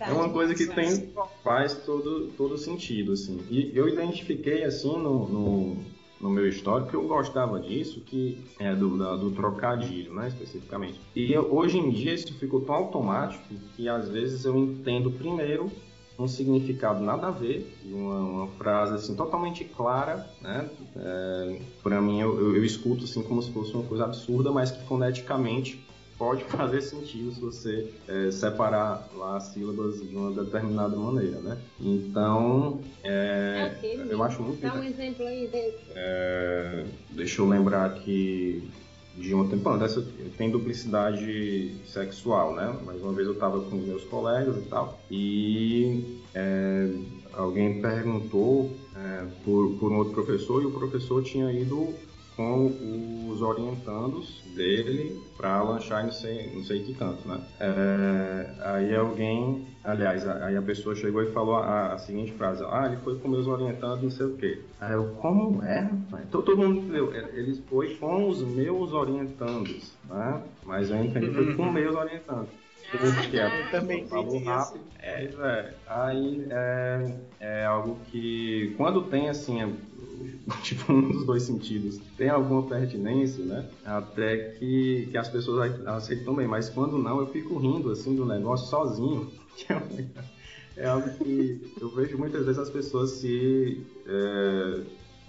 É uma coisa que tem faz todo todo sentido assim. E eu identifiquei assim no, no, no meu histórico que eu gostava disso, que é do, da- do trocadilho, né, especificamente. E eu- hoje em dia isso ficou tão automático que às vezes eu entendo primeiro um significado nada a ver, uma, uma frase assim totalmente clara, né? É, para mim eu, eu, eu escuto assim como se fosse uma coisa absurda, mas que foneticamente pode fazer sentido se você é, separar lá as sílabas de uma determinada maneira, né? Então, é, É eu acho muito Dá um exemplo aí desse. é, deixa eu lembrar aqui de um tempo dessa tem duplicidade sexual, né? Mais uma vez eu estava com os meus colegas e tal e é, alguém perguntou é, por, por um outro professor e o professor tinha ido com os orientandos dele para lanchar não sei, não sei que canto, né? É, aí alguém, aliás, a- aí a pessoa chegou e falou a, a seguinte frase: Ah, ele foi com meus orientandos, não sei o quê. Aí eu, como é, rapaz? Então todo mundo entendeu. Ele foi com os meus orientandos, né? Mas eu entendi, foi com meus orientandos. Porque a Eu também falou rápido. Pois é. Aí é, é algo que, quando tem assim, é, tipo, um dos dois sentidos, tem alguma pertinência, né? Até que, que as pessoas aceitam bem. Mas quando não, eu fico rindo, assim, do negócio sozinho. que é É algo que eu vejo muitas vezes as pessoas se é,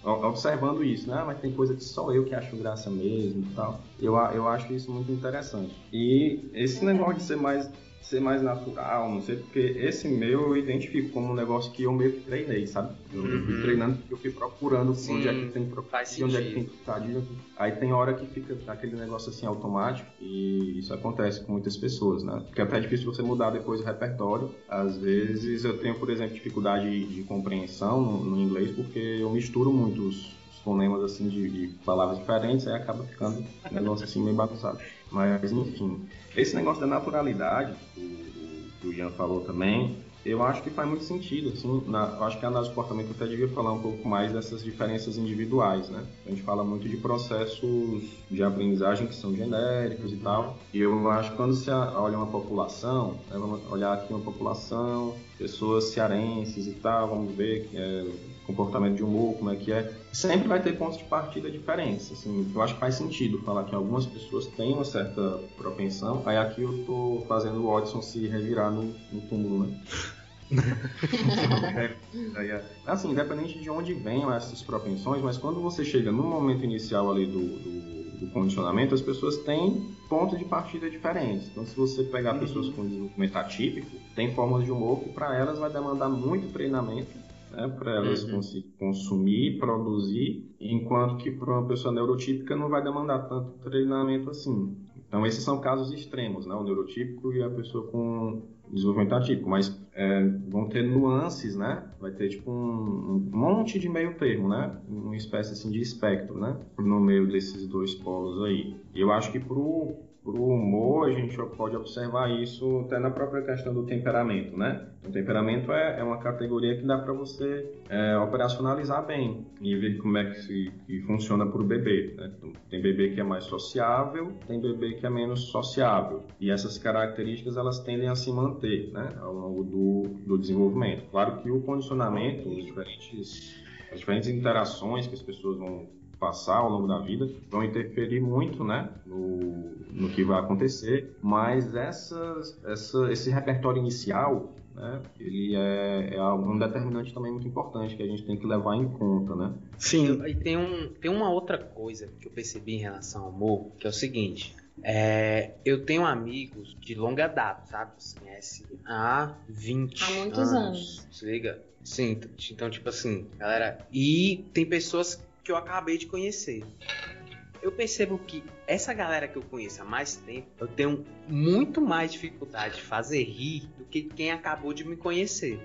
observando isso, né? Ah, Mas tem coisa que só eu que acho graça mesmo e tal. Eu, eu acho isso muito interessante. E esse negócio de ser mais ser mais natural, não sei, porque esse meu eu identifico como um negócio que eu meio que treinei, sabe? Eu eu fui Uhum. treinando porque eu fui procurando Sim, onde é que tem faz e onde é que tem sentido. trocadilho. Aí tem hora que fica aquele negócio assim automático e isso acontece com muitas pessoas, né? Porque até é difícil você mudar depois o repertório. Às vezes eu tenho, por exemplo, dificuldade de compreensão no, no inglês porque eu misturo muito os, os fonemas assim de, de palavras diferentes, aí acaba ficando um negócio assim meio bagunçado. Mas enfim, esse negócio da naturalidade, que o Ian falou também, eu acho que faz muito sentido, assim, na, eu acho que a análise de comportamento até devia falar um pouco mais dessas diferenças individuais, né? A gente fala muito de processos de aprendizagem que são genéricos e tal, e eu acho que quando você olha uma população, né, vamos olhar aqui uma população, pessoas cearenses e tal, vamos ver que é comportamento de humor, como é que é, sempre vai ter pontos de partida diferentes, assim, eu acho que faz sentido falar que algumas pessoas têm uma certa propensão, aí aqui eu tô fazendo o Odson se revirar no, no túmulo, né? É, assim, independente de onde venham essas propensões, mas quando você chega no momento inicial ali do, do, do condicionamento, as pessoas têm pontos de partida diferentes. Então, se você pegar pessoas com desenvolvimento atípico, tem formas de humor que para elas vai demandar muito treinamento, né, para elas Uhum. conseguir consumir, produzir, enquanto que para uma pessoa neurotípica não vai demandar tanto treinamento assim. Então, esses são casos extremos, né? O neurotípico e a pessoa com desenvolvimento atípico, mas é, vão ter nuances, né? Vai ter tipo um, um, monte de meio termo, né? Uma espécie assim de espectro, né? No meio desses dois polos aí. E eu acho que pro para o humor, a gente pode observar isso até na própria questão do temperamento, né? O temperamento é, é uma categoria que dá para você é, operacionalizar bem e ver como é que, se, que funciona para o bebê. Né? Então, tem bebê que é mais sociável, tem bebê que é menos sociável. E essas características elas tendem a se manter né? ao longo do, do desenvolvimento. Claro que o condicionamento, os diferentes, as diferentes interações que as pessoas vão passar ao longo da vida vão interferir muito né, no, no que vai acontecer, mas essas, essa, esse repertório inicial né, ele é, é um determinante também muito importante que a gente tem que levar em conta, né? Sim. E tem, um, tem uma outra coisa que eu percebi em relação ao humor, que é o seguinte, é, eu tenho amigos de longa data, sabe? Você conhece há 20 Há muitos anos. anos. Se liga? Sim, então, tipo assim, galera. E tem pessoas que eu acabei de conhecer. Eu percebo que essa galera que eu conheço há mais tempo, eu tenho muito mais dificuldade de fazer rir do que quem acabou de me conhecer.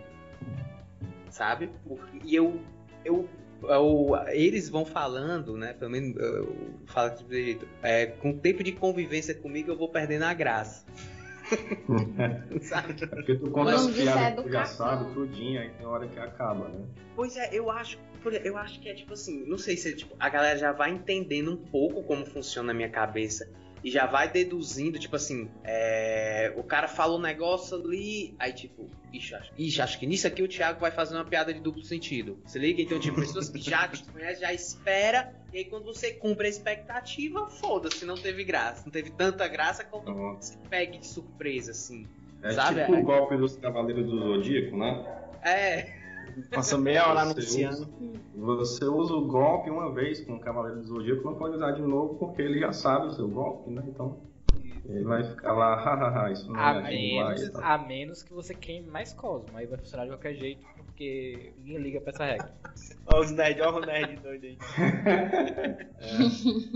Sabe? Porque- E eu, eu eu- eles vão falando, né? Pelo menos eu, eu falo do jeito. É, com o tempo de convivência comigo, eu vou perdendo a graça. Sabe? É porque tu conta as é piadas que tu já sabe tudinho, aí tem hora que acaba, né? Pois é, eu acho, eu acho que é tipo assim, não sei se tipo, a galera já vai entendendo um pouco como funciona a minha cabeça e já vai deduzindo, tipo assim, é, o cara fala um negócio ali, aí tipo, ixi acho, ixi, acho que nisso aqui o Thiago vai fazer uma piada de duplo sentido. Se liga? Então, tipo, pessoas que já te conhecem, já espera, e aí quando você cumpre a expectativa, foda-se, não teve graça. Não teve tanta graça como Então, se pegue de surpresa, assim. é Sabe? tipo o golpe dos Cavaleiros do Zodíaco, né? É, Passa meia hora Você anunciando. Você usa o golpe uma vez com o Cavaleiro do Zodíaco, não pode usar de novo porque ele já sabe o seu golpe, né? Então ele vai ficar lá, hahaha, isso não A é lá e menos, a menos que você queime mais Cosmo. Aí vai funcionar de qualquer jeito, porque ninguém liga pra essa regra. Olha os nerds, olha o nerd doido aí.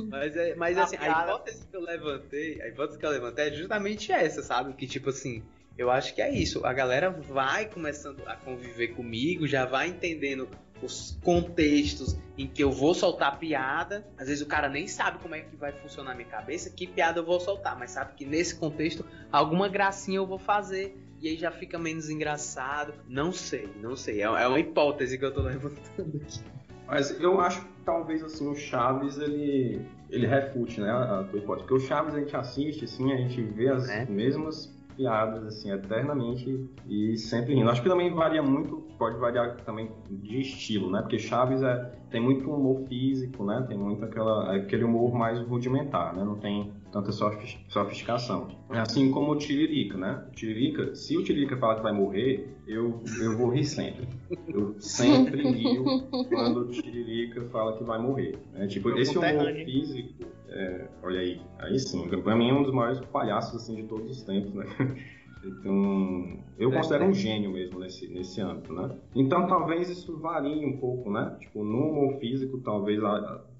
Mas, é, mas A assim, a piada- hipótese que eu levantei, a hipótese que eu levantei é justamente essa, sabe? Que tipo assim, eu acho que é isso. A galera vai começando a conviver comigo, já vai entendendo os contextos em que eu vou soltar piada. Às vezes o cara nem sabe como é que vai funcionar a minha cabeça, que piada eu vou soltar, mas sabe que nesse contexto alguma gracinha eu vou fazer. E aí já fica menos engraçado. Não sei, não sei. É, é uma hipótese que eu tô levantando aqui. Mas eu acho que talvez assim o Chaves ele ele refute, né, a tua hipótese. Porque o Chaves a gente assiste, assim, a gente vê as É. mesmas piadas assim eternamente e sempre rindo. Acho que também varia muito, pode variar também de estilo, né? Porque Chaves é tem muito humor físico, né? Tem muito aquela aquele humor mais rudimentar, né? Não tem tanta sofis- sofisticação. Assim como o Tiririca, né? O Tiririca, se o Tiririca fala que vai morrer, eu, eu vou rir sempre. Eu sempre rio quando o Tiririca fala que vai morrer. Né? Tipo, esse humor físico, é, olha aí, aí sim, pra mim é um dos maiores palhaços assim, de todos os tempos, né? Então, eu É, considero um gênio mesmo nesse, nesse âmbito, né? Então, talvez isso varie um pouco, né? Tipo, no humor físico, talvez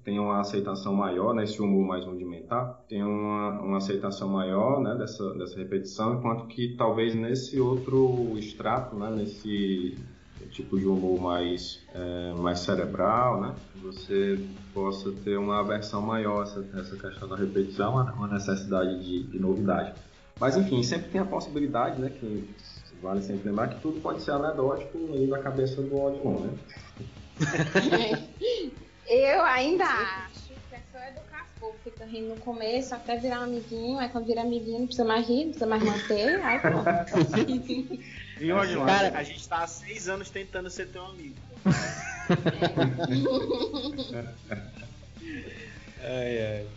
tenha uma aceitação maior, né? Esse humor mais rudimentar, tenha uma, uma aceitação maior, né? Dessa, dessa repetição, enquanto que talvez nesse outro extrato, né? Nesse tipo de humor mais, é, mais cerebral, né? Você possa ter uma aversão maior a essa, essa questão da repetição, uma uma necessidade de, de novidade. Mas enfim, sempre tem a possibilidade, né? Que vale sempre lembrar que tudo pode ser anedótico aí na cabeça do Odilon, né? Eu ainda acho é só educar o povo. Fica rindo no começo até virar um amiguinho. Aí quando vira amiguinho não precisa mais rir, não precisa mais manter. Aí pronto. Viu, Odilon? Cara- A gente tá há seis anos tentando ser teu amigo.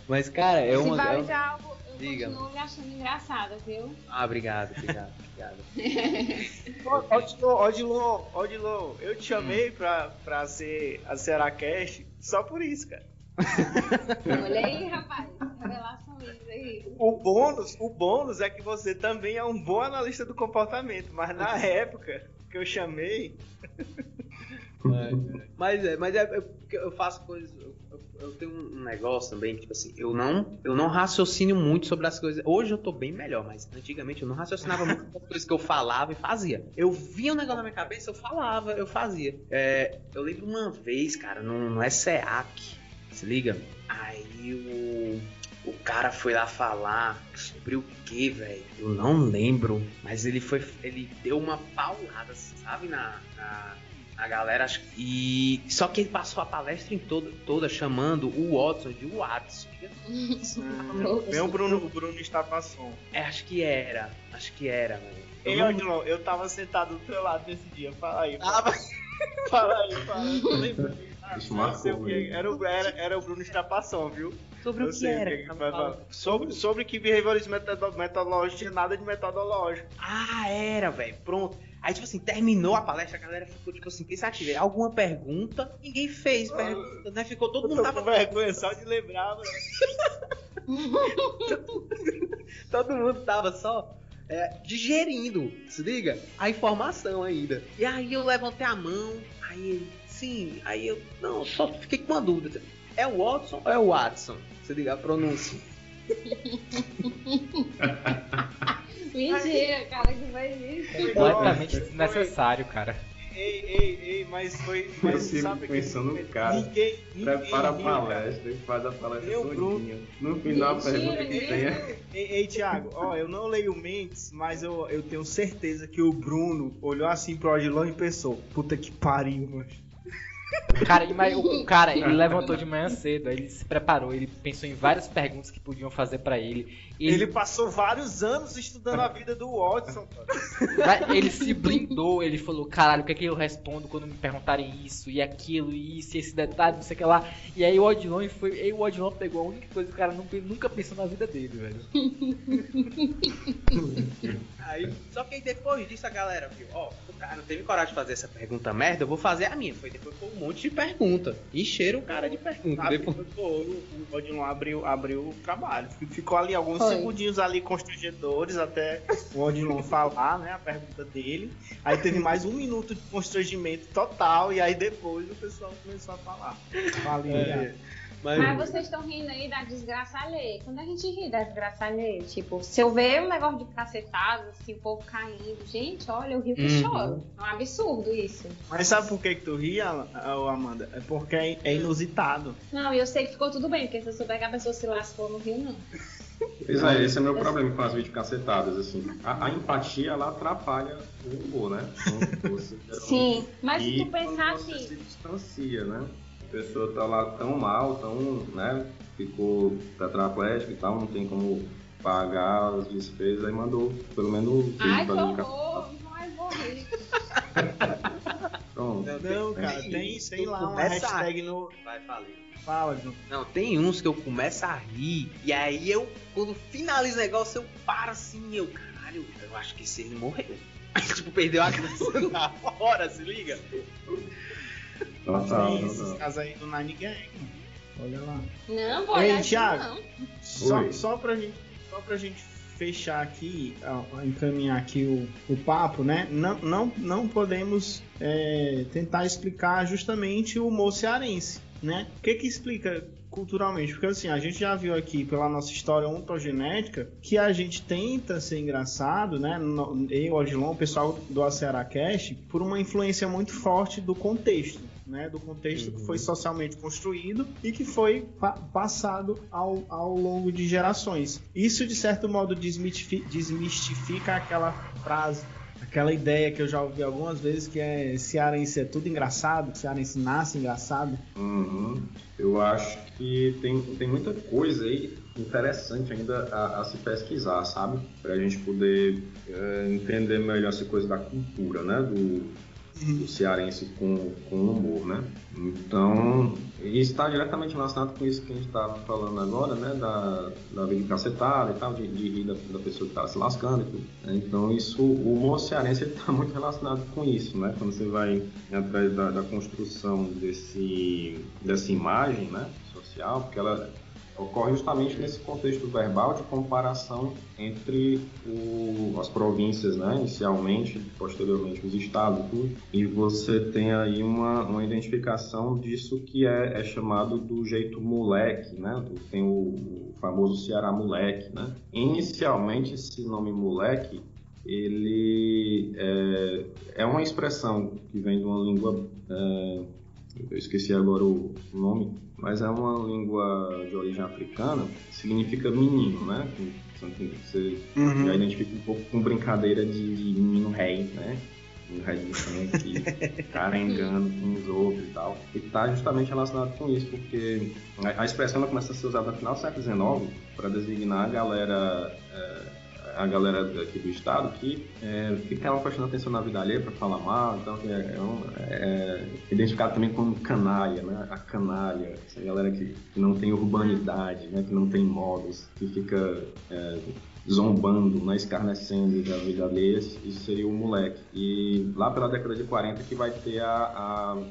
Mas, cara, é Se uma. vale é de um- algo, eu Diga. continuo me achando engraçada, viu? Ah, obrigado, obrigado, obrigado. Ô, Odilon, Odilon, eu te chamei pra, pra ser a Seracast só por isso, cara. Olha aí, rapaz. Revelações aí. O bônus, o bônus é que você também é um bom analista do comportamento, mas na época que eu chamei, É, mas é, mas é, porque eu faço coisas. Eu, eu- eu tenho um negócio também, tipo assim, eu não, eu não raciocino muito sobre as coisas. Hoje eu tô bem melhor, mas antigamente eu não raciocinava muito sobre as coisas que eu falava e fazia. Eu via um negócio na minha cabeça, eu falava, eu fazia. É, eu lembro uma vez, cara, no, no SEAC, se liga? Aí o, o cara foi lá falar sobre o que, velho? Eu não lembro, mas ele foi, ele deu uma paulada, sabe, na, na, na galera. E só que ele passou a palestra em toda, toda chamando o Watson de Watson. Vem o Bruno, o Bruno está passando. É, acho que era, acho que era, velho. Eu Ei, não- Odilon, eu tava sentado do teu lado nesse dia. Fala aí. Ah, Fala, fala aí, fala aí. Ah, Isso marcou, velho. Era, o- era, era o Bruno Estapação, viu? Sobre Eu o que era? que que tava. Sobre, sobre que behaviorismo metodo- metodológico tinha nada de metodológico. Ah, era, velho. Pronto. Aí, tipo assim, terminou a palestra, a galera ficou, tipo assim, pensativa. Alguma pergunta? Ninguém fez pergunta, né? Ficou todo mundo tava vergonha só de lembrar, mano. Todo mundo tava só é, digerindo, se liga? A informação ainda. E aí eu levantei a mão, aí ele, sim, aí eu, não, só fiquei com uma dúvida. É o Watson ou é o Watson? Se liga a pronúncia. Mentira, cara, que faz isso. Completamente desnecessário, cara. Ei, ei, ei, mas foi. Mas sabe que- pensando no cara. Ninguém, ninguém Prepara a viu, cara. palestra e faz a palestra Eu, todinha. No final a Mentira, pergunta que ninguém tem é. Ei, ei Thiago, ó, eu não leio mentes, mas eu, eu tenho certeza que o Bruno olhou assim pro Odilon e pensou: puta que pariu, mano. Cara, mas o, cara, ele levantou de manhã cedo, ele se preparou, ele pensou em várias perguntas que podiam fazer pra ele. Ele... Ele, passou vários anos estudando a vida do Watson, cara. ele se blindou, ele falou, caralho, o que é que eu respondo quando me perguntarem isso, e aquilo, e isso, e esse detalhe, não sei o que lá. E aí o Odilon foi. Aí o Odilon pegou a única coisa que o cara nunca, nunca pensou na vida dele, velho. Aí, só que aí depois disso a galera viu, ó, o cara não teve coragem de fazer essa pergunta merda, eu vou fazer a minha. Foi depois foi um monte de pergunta. Encheram o cara de pergunta. Depois... Pô, o o Odilon abriu, abriu o trabalho. Ficou ali alguns Foi. segundinhos ali constrangedores até o Odilon falar, né, a pergunta dele. Aí teve mais um minuto de constrangimento total e aí depois o pessoal começou a falar. Valeu, É. Mas, Mas vocês estão rindo aí da desgraça alheia. Quando a gente ri da desgraça alheia, tipo, se eu ver um negócio de cacetado, assim, o povo caindo, gente, olha, eu rio que Uhum. choro. É um absurdo isso. Mas sabe por que, que tu ri, Amanda? É porque é, é inusitado. Não, e eu sei que ficou tudo bem, porque se eu souber que a pessoa se lascou no rio, não. Pois é, esse é meu problema com as videocacetadas, assim. A, a empatia, ela atrapalha o humor, né? Então, você, Sim, mas se tu pensar assim, se distancia, né? A pessoa tá lá tão mal, tão, né? Ficou tetraplégica e tal, não tem como pagar as despesas, aí mandou pelo menos ai, que horror, vou rir. Pronto. Não, cara, tem, tem lá uma a- hashtag no. Vai, falei. Fala, João. Não, tem uns que eu começo a rir, e aí eu, quando finalizo o negócio, eu paro assim, eu, caralho, eu acho que esse ele morreu. Aí, tipo, perdeu a graça na hora, se liga? Total, Tem esses total. casos aí do Nine Gang. Olha lá. Não, vou Ei, olhar Thiago. não. Só, Oi. só, pra gente, só pra gente fechar aqui, encaminhar aqui o, o papo, né? Não, não, não podemos é, tentar explicar justamente o humor cearense, né? O que que explica culturalmente? Porque assim, a gente já viu aqui pela nossa história ontogenética que a gente tenta ser engraçado, né? Eu, Odilon, o pessoal do Ceará Cast, por uma influência muito forte do contexto. Né, do contexto que foi socialmente construído e que foi pa- passado ao, ao longo de gerações. Isso, de certo modo, desmitifi- desmistifica aquela frase, aquela ideia que eu já ouvi algumas vezes que é cearense é tudo engraçado, cearense nasce engraçado. Uhum. Eu acho que tem, tem muita coisa aí interessante ainda a, a se pesquisar, sabe? Pra gente poder eh, entender melhor essa coisa da cultura, né? Do, do cearense com, com humor, né? Então, está diretamente relacionado com isso que a gente está falando agora, né? Da, da vida cacetada e tal, de, de rir da, da pessoa que está se lascando e tudo. Então, isso, o humor cearense está muito relacionado com isso, né? Quando você vai atrás da, da construção desse, dessa imagem, né? Social, porque ela ocorre justamente nesse contexto verbal de comparação entre o, as províncias, né, inicialmente, posteriormente os estados, tudo, e você tem aí uma, uma identificação disso que é, é chamado do jeito moleque, né, tem o, o famoso Ceará moleque, né. Inicialmente esse nome moleque ele é, é uma expressão que vem de uma língua é, eu esqueci agora o nome, mas é uma língua de origem africana, significa menino, né? Você uhum. já identifica um pouco com brincadeira de, de menino rei, né? Menino rei do sangue, cara engano uns outros e tal. E está justamente relacionado com isso, porque a, a expressão começa a ser usada no final do século XIX para designar a galera. É, a galera aqui do estado que é, ficava prestando atenção na vida alheia para falar mal, então é, é, é, identificado também como canalha, né? A canalha, essa galera que não tem urbanidade, né? Que não tem modos, que fica é, zombando, né, escarnecendo da vida alheia, isso seria o moleque. E lá pela década de 40 que vai ter a, a,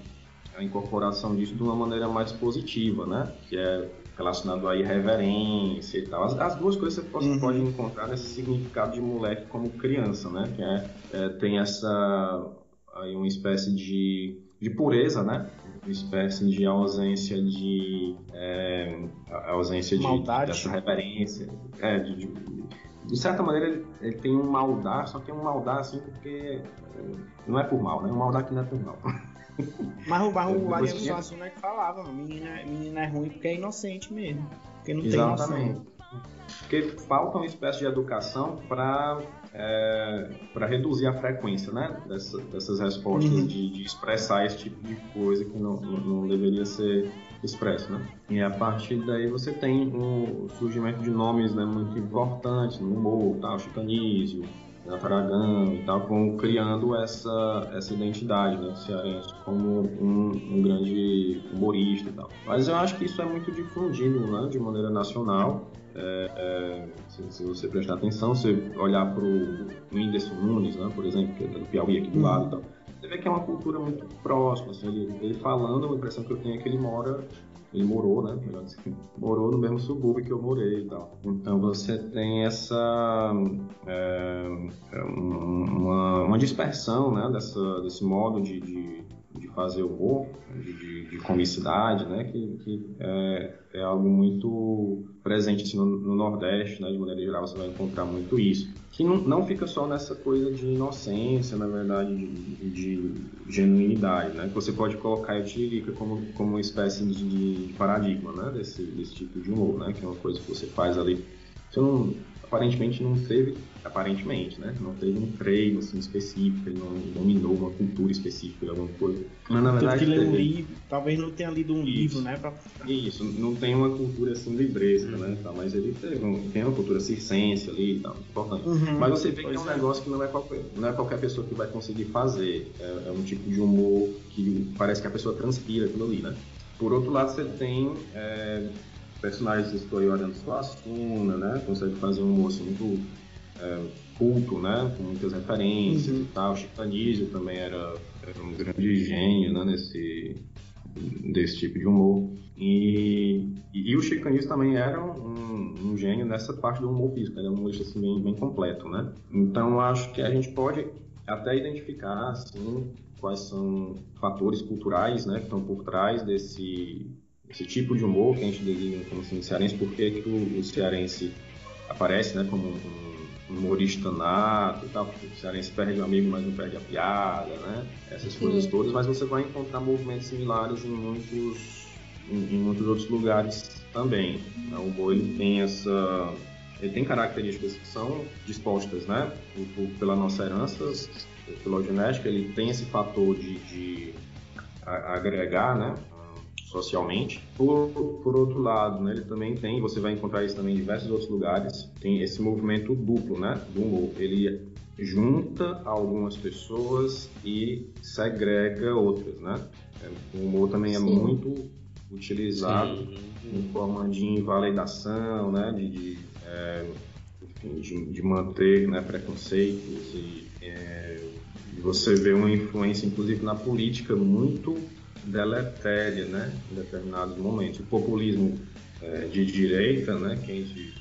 a incorporação disso de uma maneira mais positiva, né? Que é relacionado à irreverência e tal. As, as duas coisas você uhum. pode encontrar nesse significado de moleque como criança, né? Que é, é tem essa aí uma espécie de, de pureza, né? Uma espécie de ausência de é, ausência de, Maldade. dessa reverência, é, de, de, de certa maneira ele, ele, tem um maldar, só que é um maldar assim porque é, não é por mal, né? Um maldar que não é por mal. Mas, o, mas o Ariano Suassuna é que falava, menina, menina é ruim porque é inocente mesmo. Porque não Exatamente. tem noção. Porque falta uma espécie de educação para é, para reduzir a frequência né, Dessa, dessas respostas, uhum. de, de, expressar esse tipo de coisa que não, não deveria ser expresso. Né? E a partir daí você tem o surgimento de nomes né, muito importantes no humor, tal, Chicanísio, Aragão e tal, vão criando essa, essa identidade né, cearense como um, um, grande humorista e tal. Mas eu acho que isso é muito difundido né, de maneira nacional. É, é, se, se, você prestar atenção, você olhar para o Whindersson Nunes, né, por exemplo, que é do Piauí aqui do uhum. lado e tal, você vê que é uma cultura muito próxima. Assim, ele, ele falando, a impressão que eu tenho é que ele mora ele morou, né? Melhor dizer, morou no mesmo subúrbio que eu morei e tal. Então você tem essa é, uma, uma, dispersão, né? Dessa, desse modo de, de, fazer humor, de, de, de comicidade, né? Que, que é, é, algo muito presente assim, no, no, Nordeste, né? De maneira geral você vai encontrar muito isso que não, não fica só nessa coisa de inocência, na verdade, de, de genuinidade, né? Você pode colocar o Tiririca como, como uma espécie de paradigma, né? Desse, desse tipo de humor, né? Que é uma coisa que você faz ali. Você não, aparentemente não teve, aparentemente, né? Não teve um treino assim, específico, ele não dominou uma cultura específica, alguma coisa. Mas na verdade. Teve que ler um livro, talvez não tenha lido um Isso. livro, né? Pra... Isso, não tem uma cultura assim livresca, né? Tá, mas ele teve um, tem uma cultura circense ali e tal, importante. Uhum, mas você vê que é um é. negócio que não é, qualquer, não é qualquer pessoa que vai conseguir fazer. É, é um tipo de humor que parece que a pessoa transpira aquilo ali, né? Por outro lado, você tem é, personagens de Historiorando Suassuna, né? Consegue fazer um humor assim, muito é, culto, né? Com muitas referências uhum. e tal. Chico Anísio também era, era, um grande gênio, né? Nesse, desse tipo de humor. E, e, e o Chico Anísio também era um, um, gênio nessa parte do humor físico. Ele é um humorista assim, bem, bem completo, né? Então, acho que a gente pode até identificar, assim, quais são fatores culturais, né? Que estão por trás desse esse tipo de humor que a gente designa como assim, cearense, porque que o, cearense aparece né, como um, um humorista nato e tal, o cearense perde o amigo, mas não perde a piada, né? Essas coisas todas, mas você vai encontrar movimentos similares em muitos, em, em muitos outros lugares também. Né? O humor ele tem essa ele tem características que são dispostas, né, por, por, pela nossa herança filogenética, ele tem esse fator de, de agregar, né, socialmente. Por, por outro lado, né, ele também tem, você vai encontrar isso também em diversos outros lugares, tem esse movimento duplo, né, do humor. Ele junta algumas pessoas e segrega outras, né? O humor também é Sim. é muito utilizado Sim. em forma de invalidação, né, de, de, é, enfim, de, de manter né, preconceitos e é, você vê uma influência, inclusive na política, muito deletéria, né, em determinados momentos. O populismo é, de direita, né, que a gente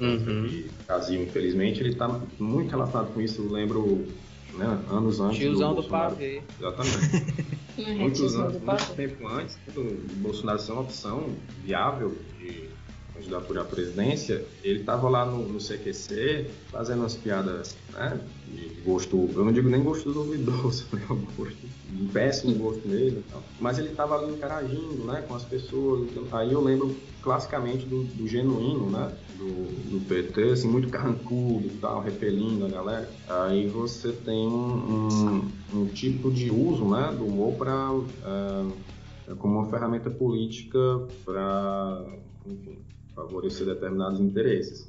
Uhum. Brasil, infelizmente, ele está muito relacionado com isso. Eu lembro né, anos antes Tiozão do do pavê. Exatamente. Muitos anos, muito tempo antes do Bolsonaro ser uma opção viável de candidatura à presidência, ele estava lá no, no CQC fazendo umas piadas né, de gosto, eu não digo nem gosto duvidoso, né, gosto, um péssimo gosto e tal. mas ele estava ali interagindo né, com as pessoas. Aí eu lembro classicamente do, do genuíno, né, do, do PT, assim, muito carrancudo e tal, repelindo a galera. Aí você tem um, um, um tipo de uso né, do humor para como uma ferramenta política para favorecer determinados interesses.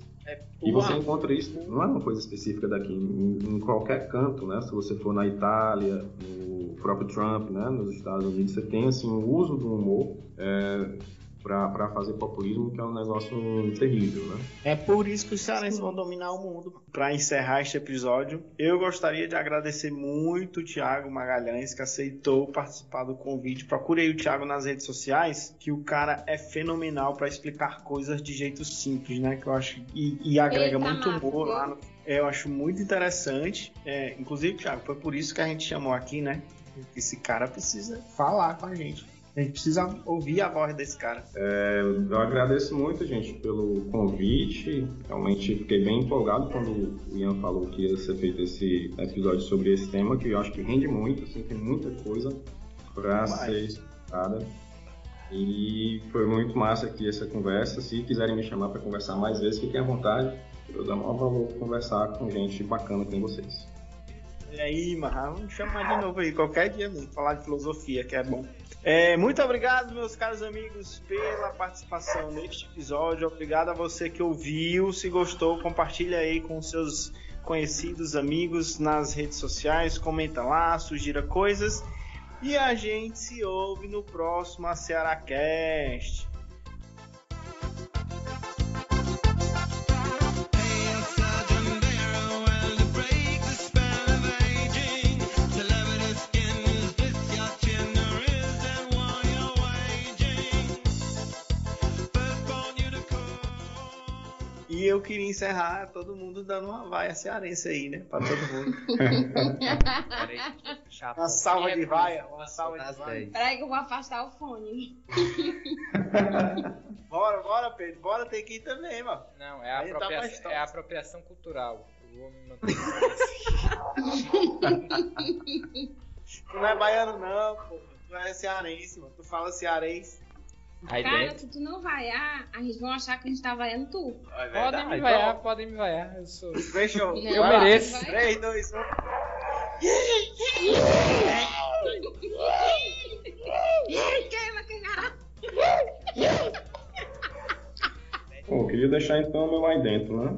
E você encontra isso, não é uma coisa específica daqui, em, em qualquer canto, né? Se você for na Itália, no próprio Trump, né? Nos Estados Unidos, você tem assim o uso do humor é, para fazer populismo, que é um negócio terrível, né? É por isso que os cearenses vão dominar o mundo. Para encerrar este episódio, eu gostaria de agradecer muito o Thiago Magalhães, que aceitou participar do convite. Procurei o Thiago nas redes sociais, que o cara é fenomenal para explicar coisas de jeito simples, né? Que eu acho e, e agrega Eita, muito humor lá. No, é, eu acho muito interessante. É, inclusive, Thiago, foi por isso que a gente chamou aqui, né? Esse cara precisa falar com a gente. A gente precisa ouvir a voz desse cara. É, eu agradeço muito, gente, pelo convite. Realmente fiquei bem empolgado quando o Ian falou que ia ser feito esse episódio sobre esse tema, que eu acho que rende muito, assim, tem muita coisa para ser estudada. E foi muito massa aqui essa conversa. Se quiserem me chamar para conversar mais vezes, fiquem à vontade. Eu dou maior valor conversar com gente bacana com vocês. E aí, Marra, vamos chamar de novo aí, qualquer dia, mesmo, falar de filosofia, que é bom. É, muito obrigado, meus caros amigos, pela participação neste episódio. Obrigado a você que ouviu. Se gostou, compartilha aí com seus conhecidos, amigos nas redes sociais. Comenta lá, sugira coisas. E a gente se ouve no próximo Cearacast. Eu queria encerrar todo mundo dando uma vaia cearense aí, né? Pra todo mundo. uma salva de vaia, uma salva de vaia. Peraí que eu vou afastar o fone. Bora, bora, Pedro. Bora ter que ir também, mano. Não, é a, Aí tá é a apropriação cultural. Eu vou me manter Tu não é baiano, não, pô. Tu é cearense, mano. Tu fala cearense. Aí Cara, dentro. se tu não vaiar, a gente vão achar que a gente tá vaiando tu. Podem me vaiar, podem me vaiar. Eu sou. Fechou. Eu vai lá, mereço. vai. 3, 2, 1. Queima. Bom, eu queria deixar então o meu aí dentro, né?